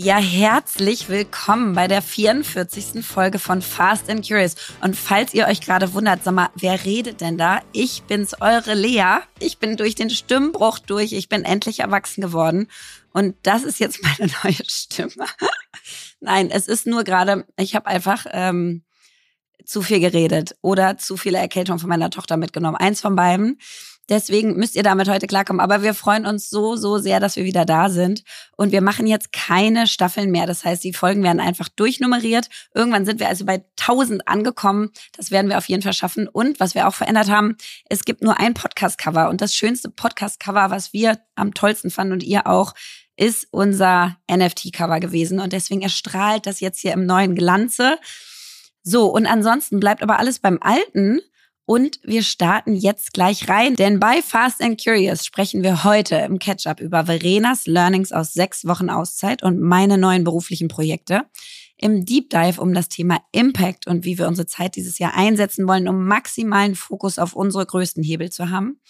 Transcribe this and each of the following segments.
Ja, herzlich willkommen bei der 44. Folge von Fast and Curious. Und falls ihr euch gerade wundert, sag mal, wer redet denn da? Ich bin's, eure Lea. Ich bin durch den Stimmbruch durch. Ich bin endlich erwachsen geworden. Und das ist jetzt meine neue Stimme. Nein, es ist nur gerade, ich habe einfach ähm, zu viel geredet oder zu viele Erkältung von meiner Tochter mitgenommen. Eins von beiden. Deswegen müsst ihr damit heute klarkommen. Aber wir freuen uns so, so sehr, dass wir wieder da sind. Und wir machen jetzt keine Staffeln mehr. Das heißt, die Folgen werden einfach durchnummeriert. Irgendwann sind wir also bei 1000 angekommen. Das werden wir auf jeden Fall schaffen. Und was wir auch verändert haben, es gibt nur ein Podcast-Cover. Und das schönste Podcast-Cover, was wir am tollsten fanden und ihr auch, ist unser NFT-Cover gewesen. Und deswegen erstrahlt das jetzt hier im neuen Glanze. So, und ansonsten bleibt aber alles beim Alten. Und wir starten jetzt gleich rein, denn bei Fast and Curious sprechen wir heute im Catch-up über Verenas Learnings aus sechs Wochen Auszeit und meine neuen beruflichen Projekte. Im Deep Dive um das Thema Impact und wie wir unsere Zeit dieses Jahr einsetzen wollen, um maximalen Fokus auf unsere größten Hebel zu haben.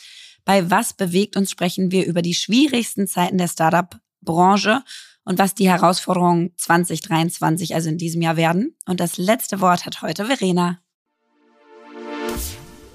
Bei Was bewegt uns sprechen wir über die schwierigsten Zeiten der Startup-Branche und was die Herausforderungen 2023, also in diesem Jahr werden. Und das letzte Wort hat heute Verena.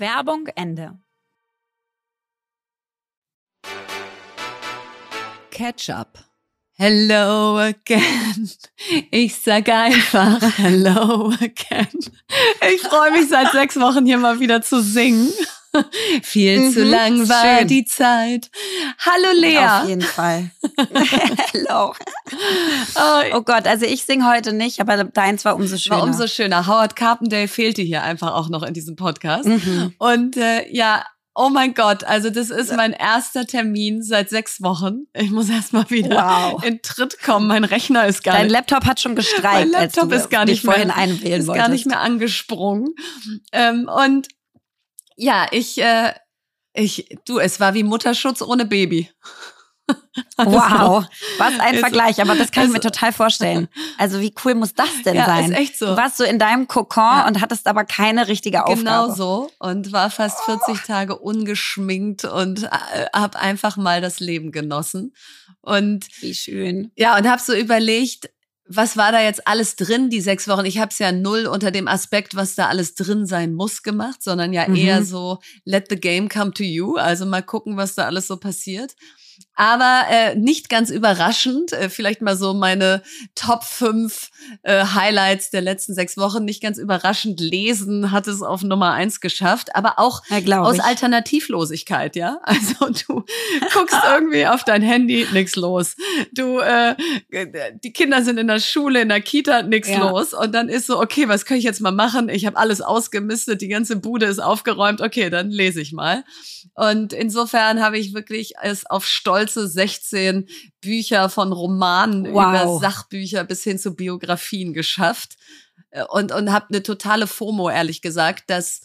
Werbung Ende. Ketchup. Hello again. Ich sag einfach Hello again. Ich freue mich seit sechs Wochen hier mal wieder zu singen. Viel mhm, zu lang war schön. die Zeit. Hallo Lea. Auf jeden Fall. Hello. Oh, oh, Gott, also ich singe heute nicht, aber deins war umso schöner. War umso schöner. Howard Carpendale fehlte hier einfach auch noch in diesem Podcast. Mhm. Und äh, ja, Oh mein Gott, also das ist mein erster Termin seit sechs Wochen. Ich muss erst mal wieder wow. in Tritt kommen. Mein Rechner ist gar Dein nicht. Dein Laptop hat schon gestreikt. Mein Laptop ist gar nicht vorhin einwählen ist wolltest. gar nicht mehr angesprungen. Ähm, und ja, ich, äh, ich, du, es war wie Mutterschutz ohne Baby. Also, wow, was ein Vergleich, aber das kann ich mir total vorstellen. Also wie cool muss das denn ja, sein? Ist echt so. Du warst so in deinem Kokon ja. und hattest aber keine richtige Aufgabe. Genau so und war fast 40 Tage ungeschminkt und äh, habe einfach mal das Leben genossen. Und wie schön. Ja, und habe so überlegt, was war da jetzt alles drin, die sechs Wochen? Ich habe es ja null unter dem Aspekt, was da alles drin sein muss, gemacht, sondern ja mhm. eher so, let the game come to you. Also mal gucken, was da alles so passiert. Aber äh, nicht ganz überraschend, äh, vielleicht mal so meine Top 5 äh, Highlights der letzten sechs Wochen, nicht ganz überraschend lesen, hat es auf Nummer eins geschafft, aber auch ja, aus ich. Alternativlosigkeit, ja. Also du guckst irgendwie auf dein Handy, nix los. Du, äh, die Kinder sind in der Schule, in der Kita, nix ja. los. Und dann ist so, okay, was kann ich jetzt mal machen? Ich habe alles ausgemistet, die ganze Bude ist aufgeräumt, okay, dann lese ich mal. Und insofern habe ich wirklich es auf stolze 16 Bücher von Romanen wow. über Sachbücher bis hin zu Biografien geschafft. Äh, und, und habe eine totale FOMO, ehrlich gesagt, dass,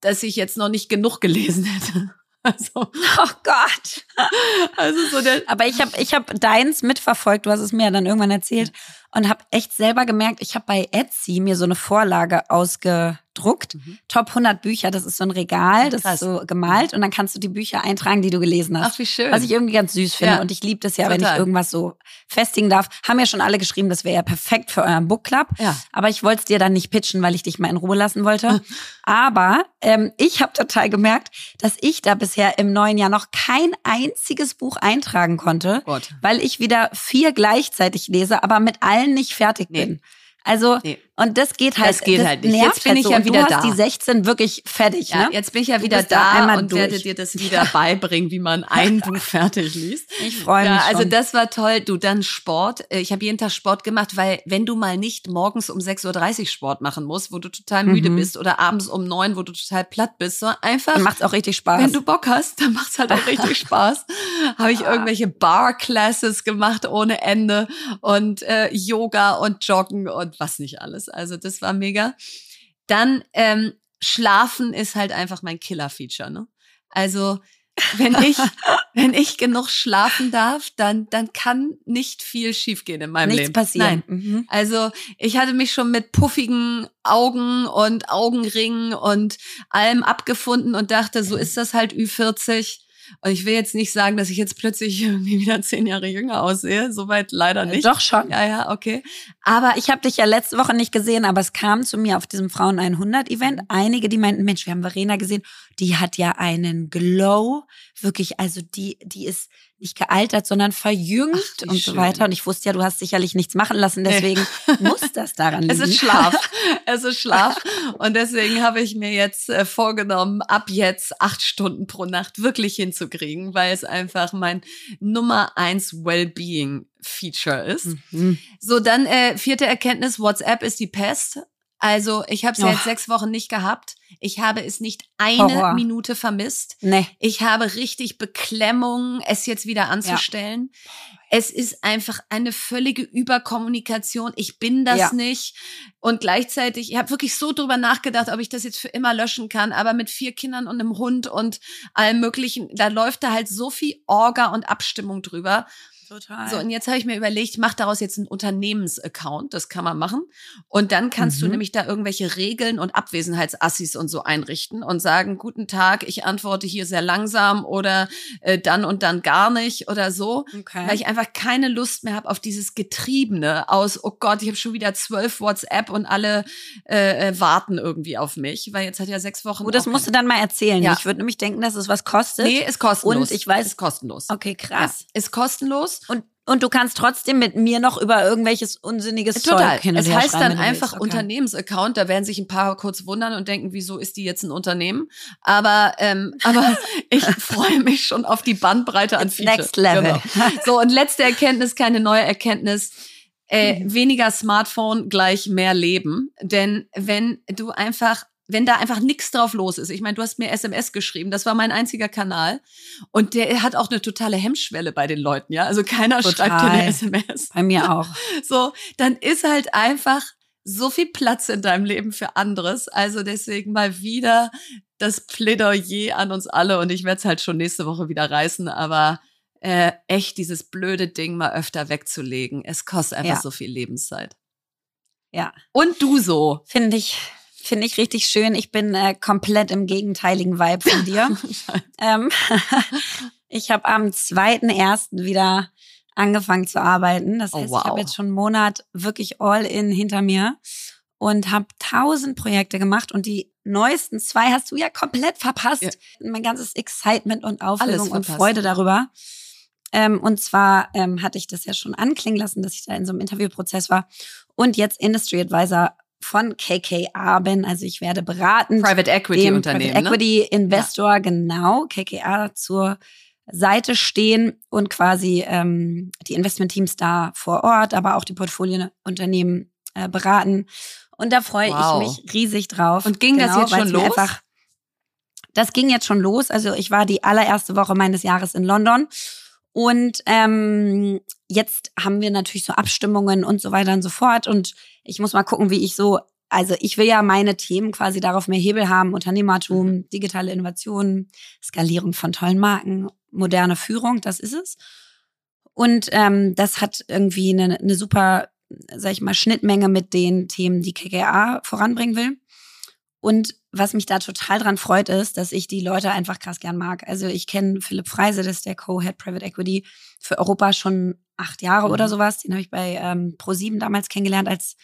dass ich jetzt noch nicht genug gelesen hätte. Also, oh Gott. Also so der Aber ich habe ich hab deins mitverfolgt, du hast es mir ja dann irgendwann erzählt und habe echt selber gemerkt, ich habe bei Etsy mir so eine Vorlage ausge gedruckt. Mhm. Top 100 Bücher, das ist so ein Regal, das Krass. ist so gemalt und dann kannst du die Bücher eintragen, die du gelesen hast. Ach, wie schön. Was ich irgendwie ganz süß finde ja. und ich liebe das ja, Total. wenn ich irgendwas so festigen darf. Haben ja schon alle geschrieben, das wäre ja perfekt für euren Book Club. Ja. Aber ich wollte es dir dann nicht pitchen, weil ich dich mal in Ruhe lassen wollte. Aber ähm, ich habe total gemerkt, dass ich da bisher im neuen Jahr noch kein einziges Buch eintragen konnte, Gott. weil ich wieder vier gleichzeitig lese, aber mit allen nicht fertig nee. bin. Also, nee. Und das geht halt. Das geht halt nicht. Jetzt bin halt ich so. ja wieder du da. hast die 16 wirklich fertig, ja, ne? Jetzt bin ich ja wieder da, da und durch. werde dir das wieder beibringen, wie man ein Buch fertig liest. Ich freue mich. Ja, also das war toll. Du, dann Sport. Äh, ich habe jeden Tag Sport gemacht, weil wenn du mal nicht morgens um 6.30 Uhr Sport machen musst, wo du total müde mhm. bist oder abends um 9, wo du total platt bist, so einfach. Dann macht's auch richtig Spaß. Wenn du Bock hast, dann macht's halt auch richtig Spaß. habe ich irgendwelche Bar-Classes gemacht ohne Ende und äh, Yoga und Joggen und was nicht alles. Also das war mega. Dann ähm, Schlafen ist halt einfach mein Killer-Feature. Ne? Also wenn ich wenn ich genug schlafen darf, dann dann kann nicht viel schiefgehen in meinem Nichts Leben. passieren. Nein. Mhm. Also ich hatte mich schon mit puffigen Augen und Augenringen und allem abgefunden und dachte, so ist das halt Ü40 und ich will jetzt nicht sagen, dass ich jetzt plötzlich irgendwie wieder zehn Jahre jünger aussehe. Soweit leider nicht. Doch schon. Ja, ja, okay. Aber ich habe dich ja letzte Woche nicht gesehen, aber es kam zu mir auf diesem Frauen 100 Event einige, die meinten, Mensch, wir haben Verena gesehen, die hat ja einen Glow, wirklich, also die, die ist nicht gealtert, sondern verjüngt Ach, und so weiter. Und ich wusste ja, du hast sicherlich nichts machen lassen, deswegen muss das daran liegen. Es ist Schlaf. es ist Schlaf. Und deswegen habe ich mir jetzt äh, vorgenommen, ab jetzt acht Stunden pro Nacht wirklich hinzukriegen, weil es einfach mein Nummer eins Wellbeing Feature ist. Mhm. So, dann äh, vierte Erkenntnis, WhatsApp ist die Pest. Also ich habe es ja jetzt sechs Wochen nicht gehabt. Ich habe es nicht eine Horror. Minute vermisst. Nee. Ich habe richtig Beklemmung, es jetzt wieder anzustellen. Ja. Es ist einfach eine völlige Überkommunikation. Ich bin das ja. nicht. Und gleichzeitig, ich habe wirklich so drüber nachgedacht, ob ich das jetzt für immer löschen kann. Aber mit vier Kindern und einem Hund und allem Möglichen, da läuft da halt so viel Orga und Abstimmung drüber. Total. So, und jetzt habe ich mir überlegt, ich mache daraus jetzt einen Unternehmensaccount, das kann man machen. Und dann kannst mhm. du nämlich da irgendwelche Regeln und Abwesenheitsassis und so einrichten und sagen, guten Tag, ich antworte hier sehr langsam oder äh, dann und dann gar nicht oder so. Okay. Weil ich einfach keine Lust mehr habe auf dieses Getriebene aus, oh Gott, ich habe schon wieder zwölf WhatsApp und alle äh, äh, warten irgendwie auf mich, weil jetzt hat ja sechs Wochen. Oh, das musst du dann mal erzählen. Ja. Ich würde nämlich denken, dass es was kostet. Nee, ist kostenlos. Und ich weiß. Ist kostenlos. Okay, krass. Ja, ist kostenlos. Und Und du kannst trotzdem mit mir noch über irgendwelches unsinniges Total. Zeug hin und es heißt dann einfach. Okay. Unternehmensaccount. Da werden sich ein paar kurz wundern und denken, wieso ist die jetzt ein Unternehmen? Aber, ähm, aber ich freue mich schon auf die Bandbreite an It's Features. next level. Genau. So, und letzte Erkenntnis, keine neue Erkenntnis. Äh, Mhm. weniger Smartphone gleich mehr Leben. Denn wenn du einfach, wenn da einfach nichts drauf los ist, ich meine, du hast mir SMS geschrieben, das war mein einziger Kanal. Und der hat auch eine totale Hemmschwelle bei den Leuten, ja. Also keiner schreibt dir Total. eine SMS. Bei mir auch. So, dann ist halt einfach so viel Platz in deinem Leben für anderes. Also deswegen mal wieder das Plädoyer an uns alle und ich werde es halt schon nächste Woche wieder reißen, aber äh, echt dieses blöde Ding mal öfter wegzulegen. Es kostet einfach Ja. so viel Lebenszeit. Ja. Und du so. Finde ich, finde ich richtig schön. Ich bin äh, komplett im gegenteiligen Vibe von dir. ähm, ich habe am 2.1. wieder angefangen zu arbeiten. Das Oh, heißt, ich wow. habe jetzt schon einen Monat wirklich all in hinter mir und habe tausend Projekte gemacht und die neuesten zwei hast du ja komplett verpasst. Ja. Mein ganzes Excitement und Aufregung und. Freude darüber. Ähm, und zwar ähm, hatte ich das ja schon anklingen lassen, dass ich da in so einem Interviewprozess war und jetzt Industry Advisor von KKA bin. Also ich werde beraten Private Equity dem Unternehmen. Private Equity Investor, genau, KKA zur Seite stehen und quasi ähm, die Investmentteams da vor Ort, aber auch die Portfoliounternehmen äh, beraten. Und da freue Wow. ich mich riesig drauf. Genau, Und ging das jetzt schon los? Das ging jetzt schon los. Also ich war die allererste Woche meines Jahres in London. Und ähm, jetzt haben wir natürlich so Abstimmungen und so weiter und so fort. Und ich muss mal gucken, wie ich so, also ich will ja meine Themen quasi darauf mehr Hebel haben, Unternehmertum, Mhm. digitale Innovation, Skalierung von tollen Marken, moderne Führung, das ist es. Und ähm, das hat irgendwie eine, eine super, sag ich mal, Schnittmenge mit den Themen, die KKA voranbringen will. Und was mich da total dran freut, ist, dass ich die Leute einfach krass gern mag. Also ich kenne Philipp Freise, das ist der Co-Head Private Equity für Europa schon acht Jahre Mhm. oder sowas. Den habe ich bei ähm, ProSieben damals kennengelernt, als,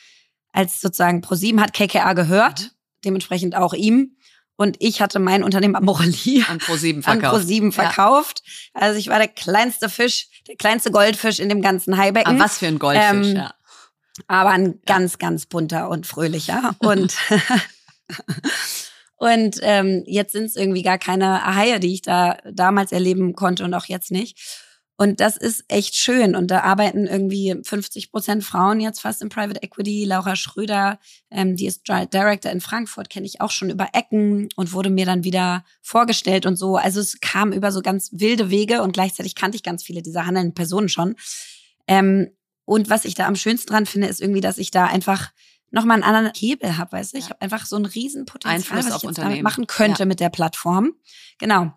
als sozusagen ProSieben hat KKA gehört, Mhm. dementsprechend auch ihm. Und ich hatte mein Unternehmen Amorelie An Pro7 an verkauft. ProSieben Ja. verkauft. Also ich war der kleinste Fisch, der kleinste Goldfisch in dem ganzen Haibecken. Ah, was für ein Goldfisch, Ähm, ja. aber ein ganz, ganz bunter und fröhlicher. Und, und ähm, jetzt sind es irgendwie gar keine Haie, die ich da damals erleben konnte und auch jetzt nicht. Und das ist echt schön. Und da arbeiten irgendwie 50 Prozent Frauen jetzt fast im Private Equity. Laura Schröder, ähm, die ist Director in Frankfurt, kenne ich auch schon über Ecken und wurde mir dann wieder vorgestellt und so. Also es kam über so ganz wilde Wege und gleichzeitig kannte ich ganz viele dieser handelnden Personen schon. Ähm, und was ich da am schönsten dran finde, ist irgendwie, dass ich da einfach nochmal einen anderen Hebel habe, weißt du? Ich Ja. habe einfach so ein Riesenpotenzial, Einfluss was ich jetzt damit machen könnte Ja. mit der Plattform. Genau.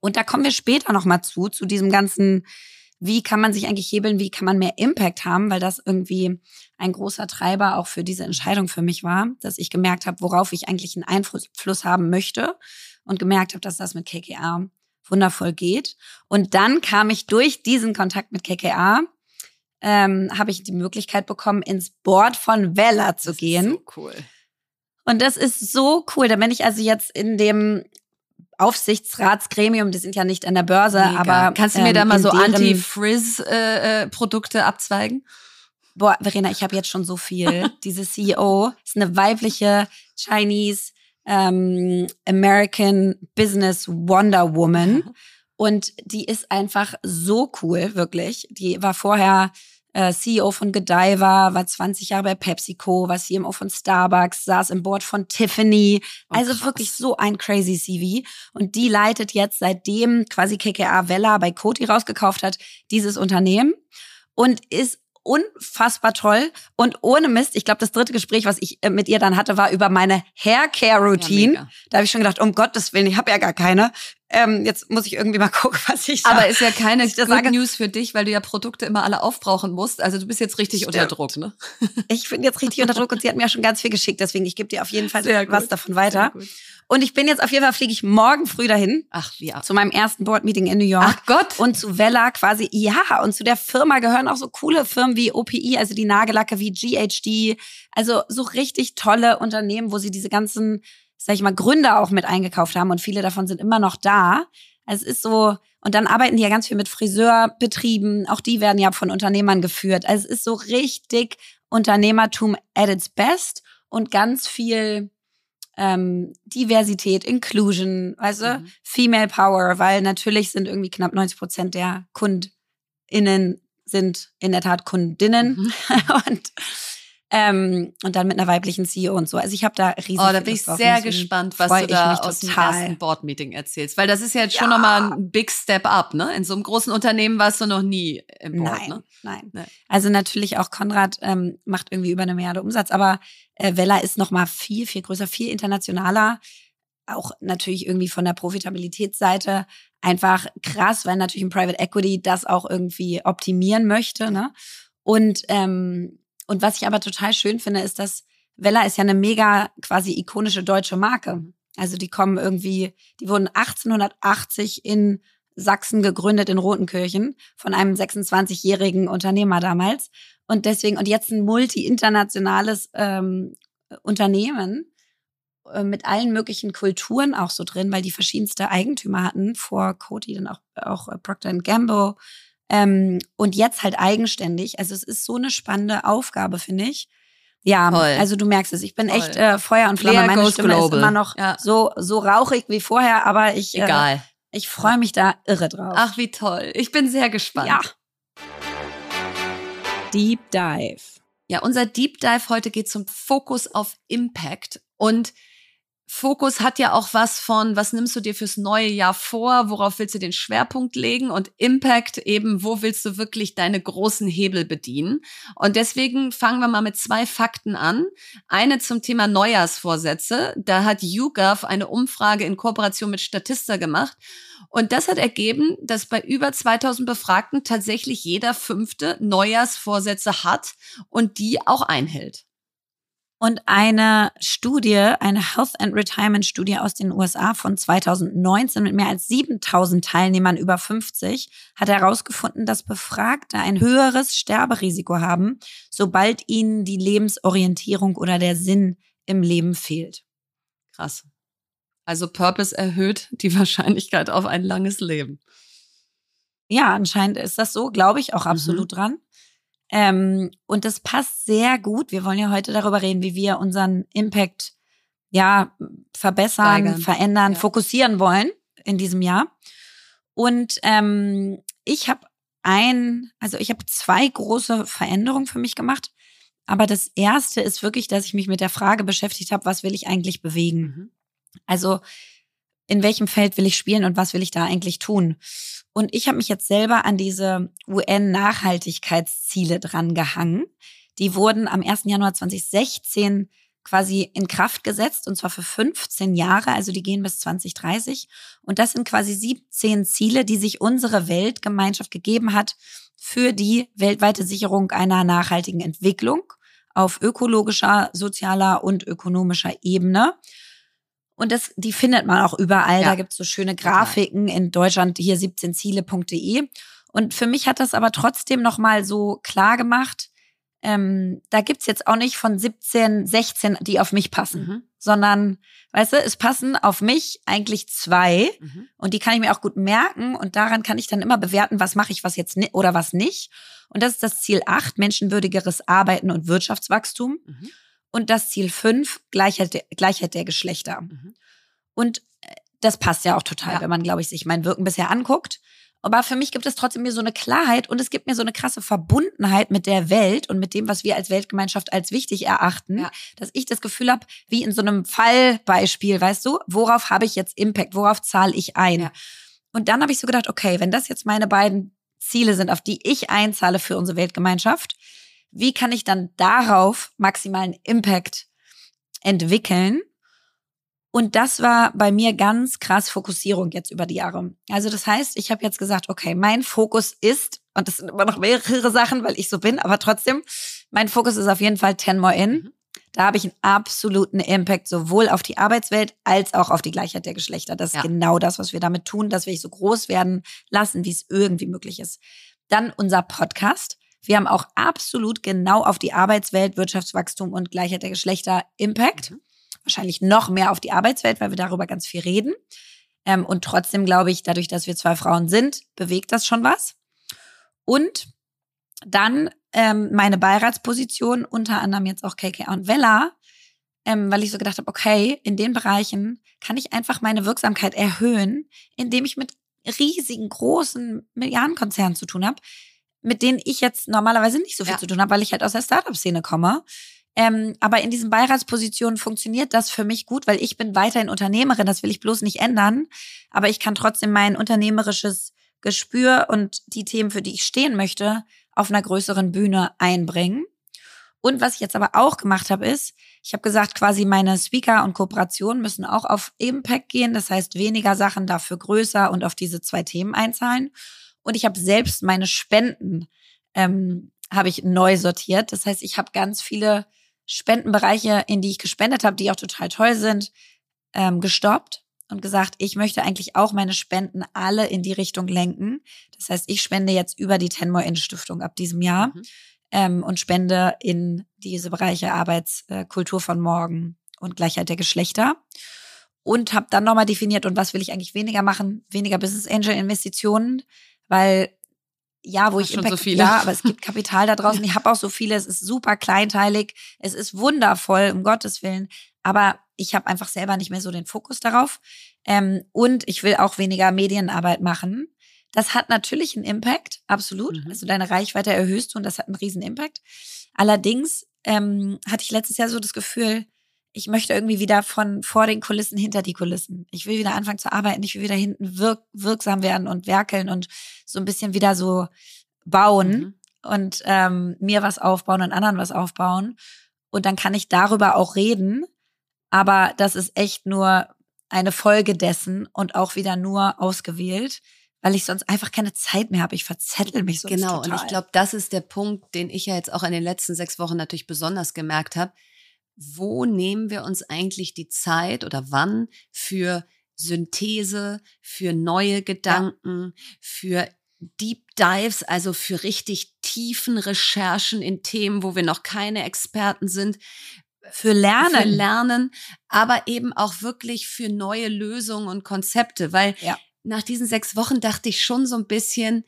Und da kommen wir später nochmal zu, zu diesem ganzen, wie kann man sich eigentlich hebeln, wie kann man mehr Impact haben, weil das irgendwie ein großer Treiber auch für diese Entscheidung für mich war, dass ich gemerkt habe, worauf ich eigentlich einen Einfluss haben möchte und gemerkt habe, dass das mit KKA wundervoll geht. Und dann kam ich durch diesen Kontakt mit KKA, ähm, habe ich die Möglichkeit bekommen, ins Board von Vella zu Das gehen. So cool. Und das ist so cool. Da bin ich also jetzt in dem Aufsichtsratsgremium, die sind ja nicht an der Börse, Mega. aber Kannst du mir ähm, da mal so Anti-Frizz-Produkte abzweigen? Boah, Verena, ich habe jetzt schon so viel. Diese CEO ist eine weibliche Chinese ähm, American Business Wonder Woman und die ist einfach so cool, wirklich. Die war vorher äh, CEO von Godiva, war 20 Jahre bei PepsiCo, war CMO von Starbucks, saß im Board von Tiffany. Oh, also krass. wirklich so ein crazy CV. Und die leitet jetzt seitdem quasi KKA Vella bei Coty rausgekauft hat, dieses Unternehmen und ist unfassbar toll und ohne Mist. Ich glaube, das dritte Gespräch, was ich äh, mit ihr dann hatte, war über meine Haircare-Routine. Ja, da habe ich schon gedacht, um Gottes Willen, ich habe ja gar keine. Ähm, jetzt muss ich irgendwie mal gucken, was ich da Aber ist ja keine Good sage- News für dich, weil du ja Produkte immer alle aufbrauchen musst. Also du bist jetzt richtig unter Stimmt. Druck, ne? Ich bin jetzt richtig unter Druck und sie hat mir schon ganz viel geschickt, deswegen ich gebe dir auf jeden Fall was davon weiter. Und ich bin jetzt auf jeden Fall fliege ich morgen früh dahin Ach, ab. zu meinem ersten Board-Meeting in New York. Ach Gott. Und zu Vella quasi, ja, und zu der Firma gehören auch so coole Firmen wie OPI, also die Nagellacke wie GHD, also so richtig tolle Unternehmen, wo sie diese ganzen, sag ich mal, Gründer auch mit eingekauft haben und viele davon sind immer noch da. Also es ist so, Und dann arbeiten die ja ganz viel mit Friseurbetrieben. Auch die werden ja von Unternehmern geführt. Also es ist so richtig Unternehmertum at its best und ganz viel ähm, Diversität, Inclusion, also mhm. Female Power, weil natürlich sind irgendwie knapp 90 Prozent der KundInnen sind in der Tat Kundinnen. Mhm. und ähm, und dann mit einer weiblichen CEO und so. Also ich habe da riesig. Oh, da bin ich sehr gespannt, was du da aus dem ersten Board-Meeting erzählst. Weil das ist ja jetzt ja. schon nochmal ein Big Step up, ne? In so einem großen Unternehmen warst du noch nie im Board, nein, ne? Nein, nein. Also natürlich auch Konrad ähm, macht irgendwie über eine Milliarde Umsatz, aber äh, Vella ist nochmal viel, viel größer, viel internationaler. Auch natürlich irgendwie von der Profitabilitätsseite einfach krass, weil natürlich ein Private Equity das auch irgendwie optimieren möchte, ne? Und ähm, und was ich aber total schön finde, ist, dass Vella ist ja eine mega quasi ikonische deutsche Marke. Also die kommen irgendwie, die wurden 1880 in Sachsen gegründet in Rotenkirchen von einem 26-jährigen Unternehmer damals. Und deswegen, und jetzt ein multi-internationales ähm, Unternehmen äh, mit allen möglichen Kulturen auch so drin, weil die verschiedenste Eigentümer hatten, vor Cody dann auch, auch äh, Procter Gamble, ähm, und jetzt halt eigenständig. Also es ist so eine spannende Aufgabe, finde ich. Ja, Toll. also du merkst es, ich bin Toll. echt äh, Feuer und Flamme. Meine Stimme global. ist immer noch ja. so, so rauchig wie vorher, aber ich, äh, Egal. Äh, ich freue mich da irre drauf. Ach, wie toll. Ich bin sehr gespannt. Ja. Deep Dive. Ja, unser Deep Dive heute geht zum Fokus auf Impact. Und Fokus hat ja auch was von, was nimmst du dir fürs neue Jahr vor, worauf willst du den Schwerpunkt legen und Impact eben, wo willst du wirklich deine großen Hebel bedienen. Und deswegen fangen wir mal mit zwei Fakten an. Eine zum Thema Neujahrsvorsätze. Da hat YouGov eine Umfrage in Kooperation mit Statista gemacht. Und das hat ergeben, dass bei über 2000 Befragten tatsächlich jeder fünfte Neujahrsvorsätze hat und die auch einhält. Und eine Studie, eine Health and Retirement Studie aus den USA von 2019 mit mehr als 7000 Teilnehmern über 50 hat herausgefunden, dass Befragte ein höheres Sterberisiko haben, sobald ihnen die Lebensorientierung oder der Sinn im Leben fehlt. Krass. Also Purpose erhöht die Wahrscheinlichkeit auf ein langes Leben. Ja, anscheinend ist das so, glaube ich auch mhm. absolut mhm. dran. Ähm, und das passt sehr gut. Wir wollen ja heute darüber reden, wie wir unseren Impact ja verbessern, Steigern. verändern, ja. fokussieren wollen in diesem Jahr. Und ähm, ich habe ein, also ich habe zwei große Veränderungen für mich gemacht. Aber das erste ist wirklich, dass ich mich mit der Frage beschäftigt habe, was will ich eigentlich bewegen? Mhm. Also in welchem Feld will ich spielen und was will ich da eigentlich tun? Und ich habe mich jetzt selber an diese UN-Nachhaltigkeitsziele dran gehangen. Die wurden am 1. Januar 2016 quasi in Kraft gesetzt und zwar für 15 Jahre, also die gehen bis 2030. Und das sind quasi 17 Ziele, die sich unsere Weltgemeinschaft gegeben hat für die weltweite Sicherung einer nachhaltigen Entwicklung auf ökologischer, sozialer und ökonomischer Ebene. Und das, die findet man auch überall. Ja. Da gibt's so schöne Grafiken Total. in Deutschland, hier 17ziele.de. Und für mich hat das aber trotzdem nochmal so klar gemacht, ähm, da gibt's jetzt auch nicht von 17, 16, die auf mich passen, mhm. sondern, weißt du, es passen auf mich eigentlich zwei mhm. und die kann ich mir auch gut merken und daran kann ich dann immer bewerten, was mache ich, was jetzt oder was nicht. Und das ist das Ziel 8, menschenwürdigeres Arbeiten und Wirtschaftswachstum. Mhm. Und das Ziel 5, Gleichheit, Gleichheit der Geschlechter. Mhm. Und äh, das passt ja auch total, ja. wenn man, glaube ich, sich mein Wirken bisher anguckt. Aber für mich gibt es trotzdem mir so eine Klarheit und es gibt mir so eine krasse Verbundenheit mit der Welt und mit dem, was wir als Weltgemeinschaft als wichtig erachten, ja. dass ich das Gefühl habe, wie in so einem Fallbeispiel, weißt du, worauf habe ich jetzt Impact, worauf zahle ich ein? Ja. Und dann habe ich so gedacht, okay, wenn das jetzt meine beiden Ziele sind, auf die ich einzahle für unsere Weltgemeinschaft, wie kann ich dann darauf maximalen Impact entwickeln? Und das war bei mir ganz krass Fokussierung jetzt über die Jahre. Also das heißt, ich habe jetzt gesagt, okay, mein Fokus ist, und das sind immer noch mehrere Sachen, weil ich so bin, aber trotzdem, mein Fokus ist auf jeden Fall 10 More In. Mhm. Da habe ich einen absoluten Impact sowohl auf die Arbeitswelt als auch auf die Gleichheit der Geschlechter. Das ist ja. genau das, was wir damit tun, dass wir so groß werden lassen, wie es irgendwie möglich ist. Dann unser Podcast. Wir haben auch absolut genau auf die Arbeitswelt, Wirtschaftswachstum und Gleichheit der Geschlechter Impact. Mhm. Wahrscheinlich noch mehr auf die Arbeitswelt, weil wir darüber ganz viel reden. Ähm, und trotzdem glaube ich, dadurch, dass wir zwei Frauen sind, bewegt das schon was. Und dann ähm, meine Beiratsposition, unter anderem jetzt auch KKA und Vella, ähm, weil ich so gedacht habe, okay, in den Bereichen kann ich einfach meine Wirksamkeit erhöhen, indem ich mit riesigen, großen Milliardenkonzernen zu tun habe, mit denen ich jetzt normalerweise nicht so viel ja. zu tun habe, weil ich halt aus der Startup-Szene komme. Ähm, aber in diesen Beiratspositionen funktioniert das für mich gut, weil ich bin weiterhin Unternehmerin, das will ich bloß nicht ändern. Aber ich kann trotzdem mein unternehmerisches Gespür und die Themen, für die ich stehen möchte, auf einer größeren Bühne einbringen. Und was ich jetzt aber auch gemacht habe, ist, ich habe gesagt, quasi meine Speaker und Kooperationen müssen auch auf Impact gehen. Das heißt, weniger Sachen dafür größer und auf diese zwei Themen einzahlen. Und ich habe selbst meine Spenden ähm, habe ich neu sortiert. Das heißt, ich habe ganz viele Spendenbereiche, in die ich gespendet habe, die auch total toll sind, ähm, gestoppt und gesagt, ich möchte eigentlich auch meine Spenden alle in die Richtung lenken. Das heißt, ich spende jetzt über die Tenmore In Stiftung ab diesem Jahr mhm. ähm, und spende in diese Bereiche Arbeitskultur äh, von morgen und Gleichheit der Geschlechter. Und habe dann nochmal definiert, und was will ich eigentlich weniger machen? Weniger Business Angel Investitionen, weil ja, wo Ach, ich Impact, so viele. ja, aber es gibt Kapital da draußen. Ich habe auch so viele. Es ist super kleinteilig. Es ist wundervoll, um Gottes Willen. Aber ich habe einfach selber nicht mehr so den Fokus darauf. Ähm, und ich will auch weniger Medienarbeit machen. Das hat natürlich einen Impact, absolut. Mhm. Also deine Reichweite erhöhst du und das hat einen riesen Impact. Allerdings ähm, hatte ich letztes Jahr so das Gefühl, ich möchte irgendwie wieder von vor den Kulissen hinter die Kulissen. Ich will wieder anfangen zu arbeiten, ich will wieder hinten wirk wirksam werden und werkeln und so ein bisschen wieder so bauen mhm. und ähm, mir was aufbauen und anderen was aufbauen. Und dann kann ich darüber auch reden, aber das ist echt nur eine Folge dessen und auch wieder nur ausgewählt, weil ich sonst einfach keine Zeit mehr habe. Ich verzettel mich sonst Genau, total. und ich glaube, das ist der Punkt, den ich ja jetzt auch in den letzten sechs Wochen natürlich besonders gemerkt habe. Wo nehmen wir uns eigentlich die Zeit oder wann für Synthese, für neue Gedanken, ja. für Deep Dives, also für richtig tiefen Recherchen in Themen, wo wir noch keine Experten sind, für Lernen. Für Lernen, aber eben auch wirklich für neue Lösungen und Konzepte, weil ja. nach diesen sechs Wochen dachte ich schon so ein bisschen,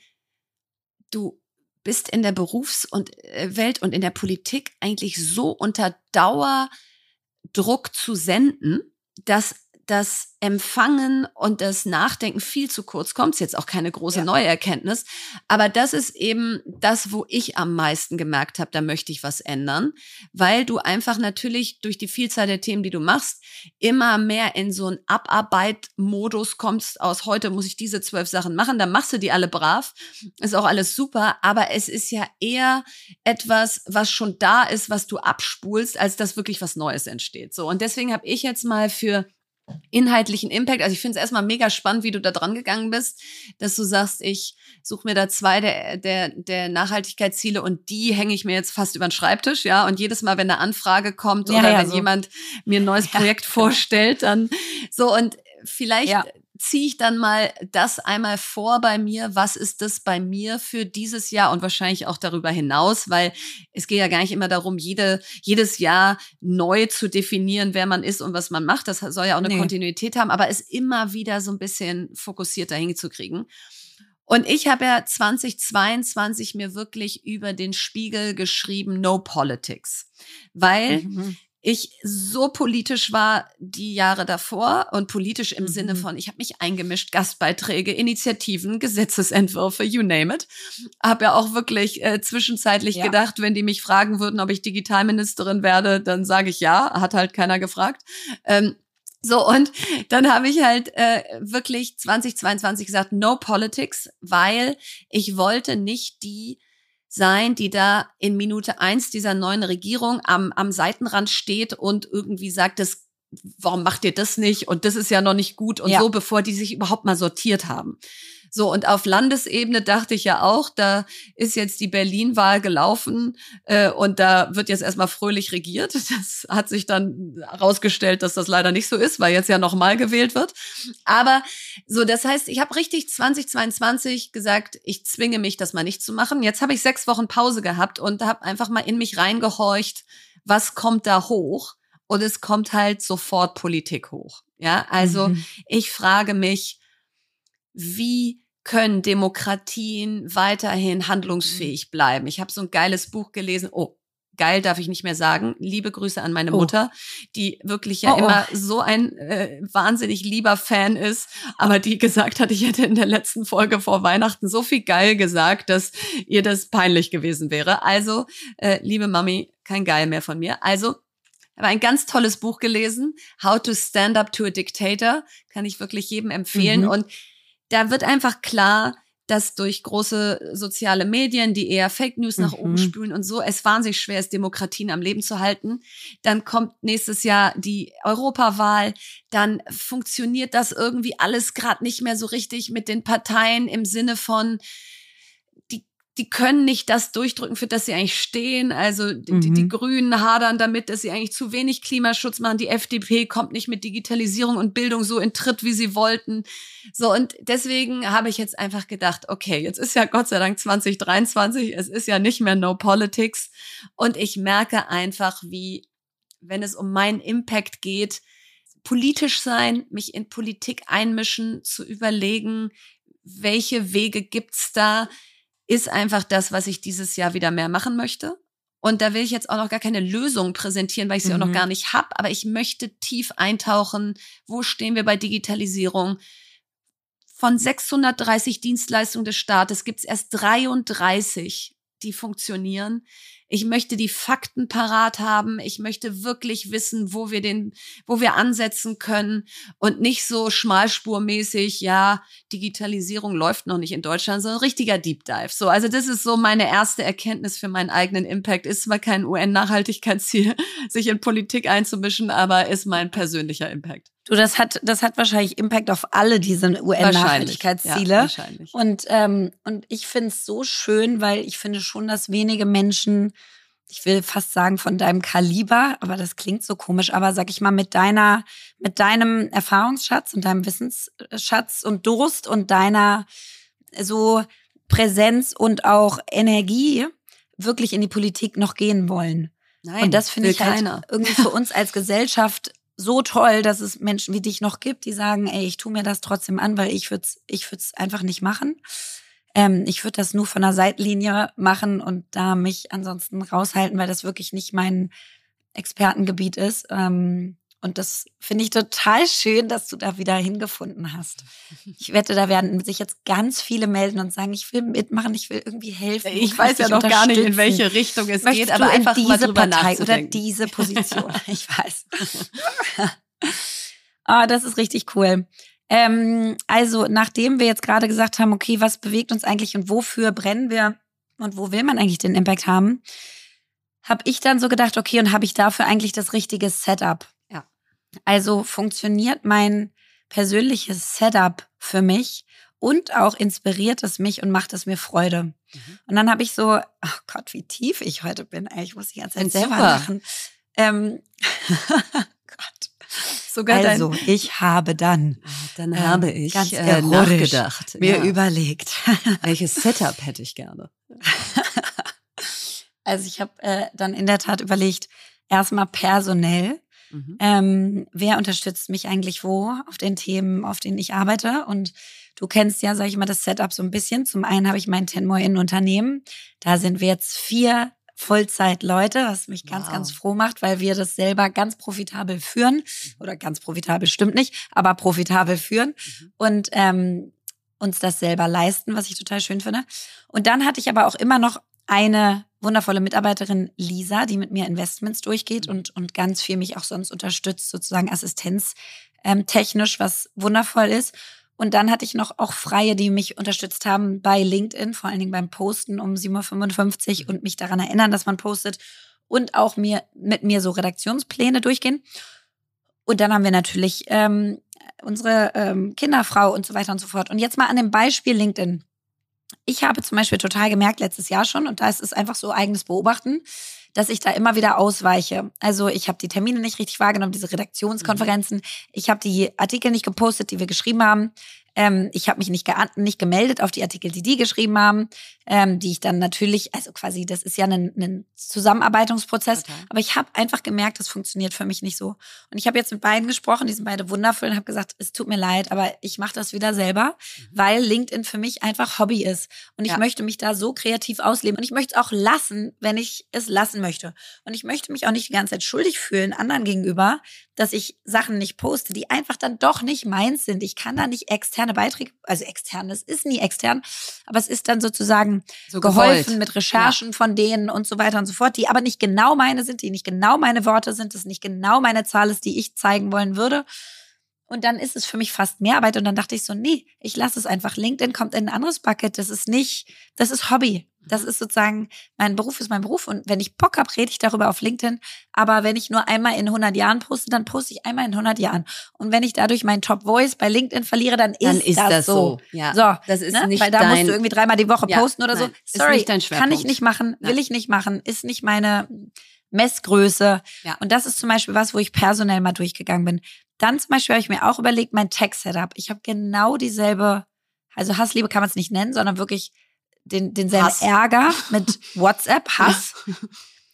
du bist in der Berufs- und äh, und in der Politik eigentlich so unter Dauerdruck zu senden, dass das Empfangen und das Nachdenken viel zu kurz kommt. Ist jetzt auch keine große ja. neue Erkenntnis. Aber das ist eben das, wo ich am meisten gemerkt habe, da möchte ich was ändern. Weil du einfach natürlich durch die Vielzahl der Themen, die du machst, immer mehr in so einen Abarbeit-Modus kommst. Aus heute muss ich diese zwölf Sachen machen. Dann machst du die alle brav. Ist auch alles super. Aber es ist ja eher etwas, was schon da ist, was du abspulst, als dass wirklich was Neues entsteht. So. Und deswegen habe ich jetzt mal für inhaltlichen Impact. Also ich finde es erstmal mega spannend, wie du da dran gegangen bist, dass du sagst, ich suche mir da zwei der, der, der Nachhaltigkeitsziele und die hänge ich mir jetzt fast über den Schreibtisch, ja. Und jedes Mal, wenn eine Anfrage kommt ja, oder ja, wenn so. jemand mir ein neues Projekt ja, vorstellt, dann so und vielleicht ziehe ich dann mal das einmal vor bei mir. Was ist das bei mir für dieses Jahr und wahrscheinlich auch darüber hinaus, weil es geht ja gar nicht immer darum, jede, jedes Jahr neu zu definieren, wer man ist und was man macht. Das soll ja auch eine nee. Kontinuität haben, aber es immer wieder so ein bisschen fokussierter hinzukriegen. Und ich habe ja 2022 mir wirklich über den Spiegel geschrieben, No Politics. Weil mhm ich so politisch war die Jahre davor und politisch im mhm. Sinne von, ich habe mich eingemischt, Gastbeiträge, Initiativen, Gesetzesentwürfe, you name it. Habe ja auch wirklich äh, zwischenzeitlich ja. gedacht, wenn die mich fragen würden, ob ich Digitalministerin werde, dann sage ich ja, hat halt keiner gefragt. Ähm, so, und dann habe ich halt äh, wirklich 2022 gesagt, no politics, weil ich wollte nicht die sein, die da in Minute eins dieser neuen Regierung am, am Seitenrand steht und irgendwie sagt, das, warum macht ihr das nicht? Und das ist ja noch nicht gut und ja. so, bevor die sich überhaupt mal sortiert haben. So, und auf Landesebene dachte ich ja auch, da ist jetzt die Berlin-Wahl gelaufen äh, und da wird jetzt erstmal fröhlich regiert. Das hat sich dann herausgestellt, dass das leider nicht so ist, weil jetzt ja nochmal gewählt wird. Aber so, das heißt, ich habe richtig 2022 gesagt, ich zwinge mich, das mal nicht zu machen. Jetzt habe ich sechs Wochen Pause gehabt und habe einfach mal in mich reingehorcht, was kommt da hoch? Und es kommt halt sofort Politik hoch. Ja, also mhm. ich frage mich, wie können Demokratien weiterhin handlungsfähig bleiben? Ich habe so ein geiles Buch gelesen. Oh, geil darf ich nicht mehr sagen. Liebe Grüße an meine oh. Mutter, die wirklich ja oh, oh. immer so ein äh, wahnsinnig lieber Fan ist, aber die gesagt hat, ich hätte in der letzten Folge vor Weihnachten so viel geil gesagt, dass ihr das peinlich gewesen wäre. Also, äh, liebe Mami, kein Geil mehr von mir. Also, habe ein ganz tolles Buch gelesen, How to Stand Up to a Dictator, kann ich wirklich jedem empfehlen. Mhm. Und da wird einfach klar, dass durch große soziale Medien, die eher Fake News nach mhm. oben spülen und so, es wahnsinnig schwer ist, Demokratien am Leben zu halten. Dann kommt nächstes Jahr die Europawahl, dann funktioniert das irgendwie alles gerade nicht mehr so richtig mit den Parteien im Sinne von, die können nicht das durchdrücken, für das sie eigentlich stehen. Also die, mhm. die, Grünen hadern damit, dass sie eigentlich zu wenig Klimaschutz machen. Die FDP kommt nicht mit Digitalisierung und Bildung so in Tritt, wie sie wollten. So, und deswegen habe ich jetzt einfach gedacht, okay, jetzt ist ja Gott sei Dank 2023, es ist ja nicht mehr No Politics. Und ich merke einfach, wie, wenn es um meinen Impact geht, politisch sein, mich in Politik einmischen, zu überlegen, welche Wege gibt's da, ist einfach das, was ich dieses Jahr wieder mehr machen möchte. Und da will ich jetzt auch noch gar keine Lösung präsentieren, weil ich sie mhm. auch noch mhm. gar nicht habe. Aber ich möchte tief eintauchen. Wo stehen wir bei Digitalisierung? Von 630 Dienstleistungen des Staates gibt es erst 33, die funktionieren. Ich möchte die Fakten parat haben. Ich möchte wirklich wissen, wo wir den, wo wir ansetzen können und nicht so schmalspurmäßig, ja, Digitalisierung läuft noch nicht in Deutschland, sondern richtiger Deep Dive. So, also das ist so meine erste Erkenntnis für meinen eigenen Impact. Ist zwar kein UN-Nachhaltigkeitsziel, sich in Politik einzumischen, aber ist mein persönlicher Impact. Du, das hat, das hat wahrscheinlich Impact auf alle diese UN-Nachhaltigkeitsziele. Ja, wahrscheinlich. Und, ähm, und ich finde es so schön, weil ich finde schon, dass wenige Menschen, ich will fast sagen von deinem Kaliber, aber das klingt so komisch, aber sag ich mal, mit deiner, mit deinem Erfahrungsschatz und deinem Wissensschatz und Durst und deiner so Präsenz und auch Energie wirklich in die Politik noch gehen wollen. Nein, und das finde ich halt keiner. irgendwie für uns als Gesellschaft so toll, dass es Menschen wie dich noch gibt, die sagen, ey, ich tue mir das trotzdem an, weil ich würde es ich würd's einfach nicht machen. Ähm, ich würde das nur von der Seitlinie machen und da mich ansonsten raushalten, weil das wirklich nicht mein Expertengebiet ist. Ähm, und das finde ich total schön, dass du da wieder hingefunden hast. Ich wette, da werden sich jetzt ganz viele melden und sagen, ich will mitmachen, ich will irgendwie helfen. Ich weiß ja noch gar nicht, in welche Richtung es Möchtest geht, aber einfach diese mal drüber Partei oder diese Position. ich weiß. Ah, oh, das ist richtig cool. Ähm, also, nachdem wir jetzt gerade gesagt haben, okay, was bewegt uns eigentlich und wofür brennen wir und wo will man eigentlich den Impact haben, habe ich dann so gedacht, okay, und habe ich dafür eigentlich das richtige Setup? Also funktioniert mein persönliches Setup für mich und auch inspiriert es mich und macht es mir Freude. Mhm. Und dann habe ich so, oh Gott, wie tief ich heute bin. Ich muss die ganze Zeit selber lachen. Ähm, Gott. Sogar also, dein, ich habe dann, ah, dann ähm, habe ich ganz äh, nachgedacht, mir ja. überlegt, welches Setup hätte ich gerne. also ich habe äh, dann in der Tat überlegt, erstmal personell, Mhm. Ähm, wer unterstützt mich eigentlich wo auf den Themen, auf denen ich arbeite? Und du kennst ja, sage ich mal, das Setup so ein bisschen. Zum einen habe ich mein Tenmoy in Unternehmen. Da sind wir jetzt vier Vollzeit-Leute, was mich ganz, wow. ganz froh macht, weil wir das selber ganz profitabel führen. Oder ganz profitabel stimmt nicht, aber profitabel führen. Mhm. Und ähm, uns das selber leisten, was ich total schön finde. Und dann hatte ich aber auch immer noch eine wundervolle Mitarbeiterin Lisa, die mit mir Investments durchgeht und, und ganz viel mich auch sonst unterstützt, sozusagen assistenztechnisch, ähm, was wundervoll ist. Und dann hatte ich noch auch Freie, die mich unterstützt haben bei LinkedIn, vor allen Dingen beim Posten um 7.55 Uhr und mich daran erinnern, dass man postet und auch mir mit mir so Redaktionspläne durchgehen. Und dann haben wir natürlich ähm, unsere ähm, Kinderfrau und so weiter und so fort. Und jetzt mal an dem Beispiel LinkedIn ich habe zum Beispiel total gemerkt, letztes Jahr schon, und da ist es einfach so eigenes Beobachten, dass ich da immer wieder ausweiche. Also ich habe die Termine nicht richtig wahrgenommen, diese Redaktionskonferenzen. Mhm. Ich habe die Artikel nicht gepostet, die wir geschrieben haben. Ähm, ich habe mich nicht, nicht gemeldet auf die Artikel, die die geschrieben haben, ähm, die ich dann natürlich, also quasi, das ist ja ein, ein Zusammenarbeitungsprozess, Total. aber ich habe einfach gemerkt, das funktioniert für mich nicht so. Und ich habe jetzt mit beiden gesprochen, die sind beide wundervoll und habe gesagt, es tut mir leid, aber ich mache das wieder selber, mhm. weil LinkedIn für mich einfach Hobby ist. Und ich ja. möchte mich da so kreativ ausleben. Und ich möchte es auch lassen, wenn ich es lassen möchte. Und ich möchte mich auch nicht die ganze Zeit schuldig fühlen anderen gegenüber, dass ich Sachen nicht poste, die einfach dann doch nicht meins sind. Ich kann da nicht externe Beiträge, also extern, es ist nie extern, aber es ist dann sozusagen so geholfen mit Recherchen ja. von denen und so weiter und so fort, die aber nicht genau meine sind, die nicht genau meine Worte sind, das nicht genau meine Zahl ist, die ich zeigen wollen würde. Und dann ist es für mich fast mehr Arbeit. Und dann dachte ich so, nee, ich lasse es einfach. LinkedIn kommt in ein anderes Bucket. Das ist nicht, das ist Hobby. Das ist sozusagen, mein Beruf ist mein Beruf. Und wenn ich Bock habe, rede ich darüber auf LinkedIn. Aber wenn ich nur einmal in 100 Jahren poste, dann poste ich einmal in 100 Jahren. Und wenn ich dadurch meinen Top Voice bei LinkedIn verliere, dann ist, dann ist das, das, so. Ja, so, das ist ne? nicht Weil da dein, musst du irgendwie dreimal die Woche ja, posten oder nein, so. Sorry, kann ich nicht machen, will ich nicht machen, ist nicht meine Messgröße. Ja. Und das ist zum Beispiel was, wo ich personell mal durchgegangen bin. Dann zum Beispiel habe ich mir auch überlegt, mein Tech-Setup. Ich habe genau dieselbe, also Hassliebe kann man es nicht nennen, sondern wirklich den, denselben Hass. Ärger mit WhatsApp, Hass.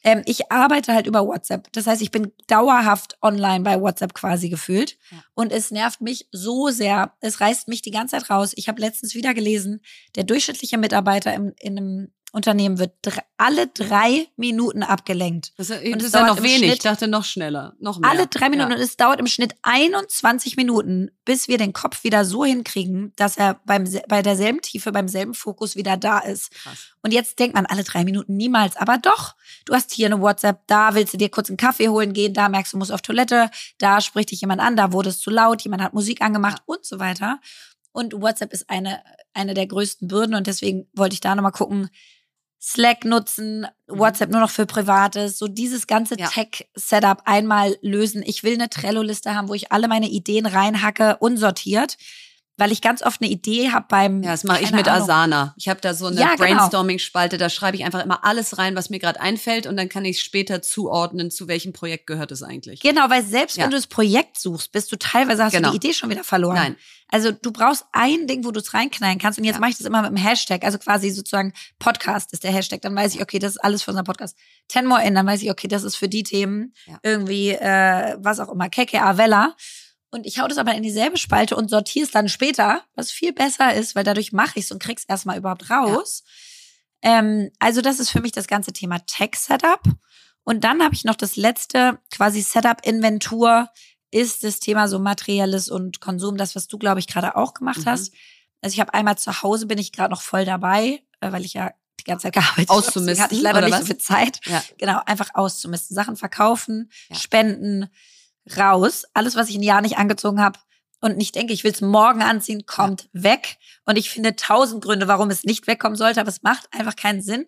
ähm, ich arbeite halt über WhatsApp. Das heißt, ich bin dauerhaft online bei WhatsApp quasi gefühlt. Ja. Und es nervt mich so sehr. Es reißt mich die ganze Zeit raus. Ich habe letztens wieder gelesen, der durchschnittliche Mitarbeiter im, in einem Unternehmen wird dr alle drei Minuten abgelenkt. Das, ist, und das ist ja noch wenig. Schnitt, ich dachte noch schneller, noch mehr. Alle drei Minuten. Ja. Und es dauert im Schnitt 21 Minuten, bis wir den Kopf wieder so hinkriegen, dass er beim, bei derselben Tiefe, beim selben Fokus wieder da ist. Krass. Und jetzt denkt man alle drei Minuten niemals. Aber doch, du hast hier eine WhatsApp, da willst du dir kurz einen Kaffee holen gehen, da merkst du, du musst auf Toilette, da spricht dich jemand an, da wurde es zu laut, jemand hat Musik angemacht und so weiter. Und WhatsApp ist eine, eine der größten Bürden und deswegen wollte ich da nochmal gucken, Slack nutzen, mhm. WhatsApp nur noch für Privates, so dieses ganze ja. Tech-Setup einmal lösen. Ich will eine Trello-Liste haben, wo ich alle meine Ideen reinhacke, unsortiert weil ich ganz oft eine Idee habe beim. Ja, das mache ich mit Ahnung. Asana. Ich habe da so eine ja, genau. Brainstorming-Spalte, da schreibe ich einfach immer alles rein, was mir gerade einfällt und dann kann ich später zuordnen, zu welchem Projekt gehört es eigentlich. Genau, weil selbst ja. wenn du das Projekt suchst, bist du teilweise hast genau. du die Idee schon wieder verloren. Nein. Also du brauchst ein Ding, wo du es reinknallen kannst. Und jetzt ja. mache ich das immer mit einem Hashtag, also quasi sozusagen Podcast ist der Hashtag. Dann weiß ich, okay, das ist alles für unseren Podcast. Ten more in, dann weiß ich, okay, das ist für die Themen irgendwie äh, was auch immer, Keke Avella. Und ich hau das aber in dieselbe Spalte und sortiere es dann später, was viel besser ist, weil dadurch mache ich es und krieg's erstmal überhaupt raus. Ja. Ähm, also das ist für mich das ganze Thema Tech-Setup. Und dann habe ich noch das letzte, quasi Setup-Inventur, ist das Thema so materielles und Konsum, das, was du, glaube ich, gerade auch gemacht mhm. hast. Also ich habe einmal zu Hause, bin ich gerade noch voll dabei, äh, weil ich ja die ganze Zeit gearbeitet habe. Auszumisten. hatte ich leider nicht was? so viel Zeit. Ja. Genau, einfach auszumisten. Sachen verkaufen, ja. spenden, raus. Alles, was ich ein Jahr nicht angezogen habe und nicht denke, ich will es morgen anziehen, kommt ja. weg. Und ich finde tausend Gründe, warum es nicht wegkommen sollte, aber es macht einfach keinen Sinn.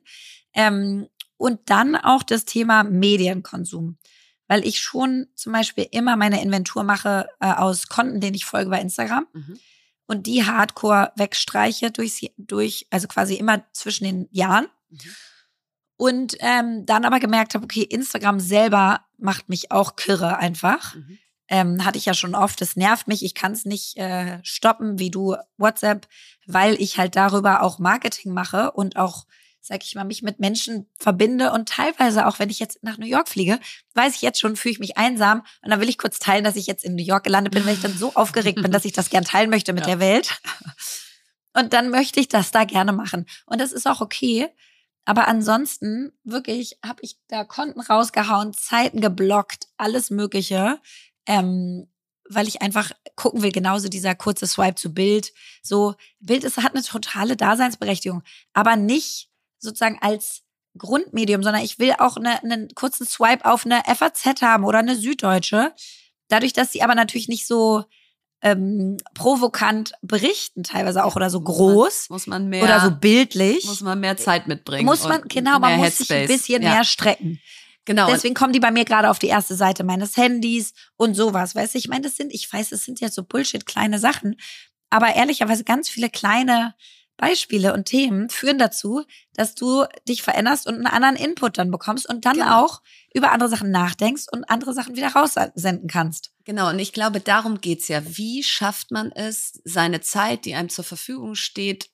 Ähm, und dann auch das Thema Medienkonsum. Weil ich schon zum Beispiel immer meine Inventur mache äh, aus Konten, denen ich folge bei Instagram. Mhm. Und die hardcore wegstreiche durch, durch, also quasi immer zwischen den Jahren. Mhm. Und ähm, dann aber gemerkt habe, okay, Instagram selber macht mich auch kirre einfach. Mhm. Ähm, hatte ich ja schon oft, das nervt mich, ich kann es nicht äh, stoppen, wie du WhatsApp, weil ich halt darüber auch Marketing mache und auch, sag ich mal, mich mit Menschen verbinde und teilweise auch, wenn ich jetzt nach New York fliege, weiß ich jetzt schon, fühle ich mich einsam und dann will ich kurz teilen, dass ich jetzt in New York gelandet bin, weil ich dann so aufgeregt bin, dass ich das gern teilen möchte mit ja. der Welt. Und dann möchte ich das da gerne machen. Und das ist auch okay. Aber ansonsten wirklich habe ich da Konten rausgehauen, Zeiten geblockt, alles Mögliche, ähm, weil ich einfach gucken will. Genauso dieser kurze Swipe zu Bild. So Bild ist hat eine totale Daseinsberechtigung, aber nicht sozusagen als Grundmedium, sondern ich will auch eine, einen kurzen Swipe auf eine FAZ haben oder eine Süddeutsche. Dadurch, dass sie aber natürlich nicht so ähm, provokant berichten, teilweise auch oder so groß. Muss man, mehr. Oder so bildlich. Muss man mehr Zeit mitbringen. Muss man, genau, man muss Headspace. sich ein bisschen ja. mehr strecken. Genau. Deswegen kommen die bei mir gerade auf die erste Seite meines Handys und sowas. Weißt du, ich meine, das sind, ich weiß, das sind ja so Bullshit kleine Sachen. Aber ehrlicherweise ganz viele kleine Beispiele und Themen führen dazu, dass du dich veränderst und einen anderen Input dann bekommst und dann genau. auch über andere Sachen nachdenkst und andere Sachen wieder raussenden kannst. Genau, und ich glaube, darum geht's ja. Wie schafft man es, seine Zeit, die einem zur Verfügung steht,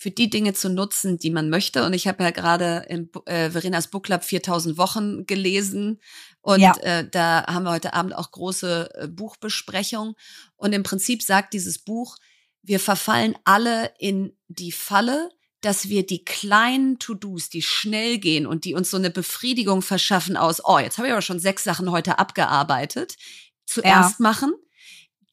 für die Dinge zu nutzen, die man möchte. Und ich habe ja gerade im äh, Verenas Book Club 4000 Wochen gelesen und ja. äh, da haben wir heute Abend auch große äh, Buchbesprechung. Und im Prinzip sagt dieses Buch, wir verfallen alle in die Falle, dass wir die kleinen To-Dos, die schnell gehen und die uns so eine Befriedigung verschaffen aus, oh, jetzt habe ich aber schon sechs Sachen heute abgearbeitet, zuerst ja. machen.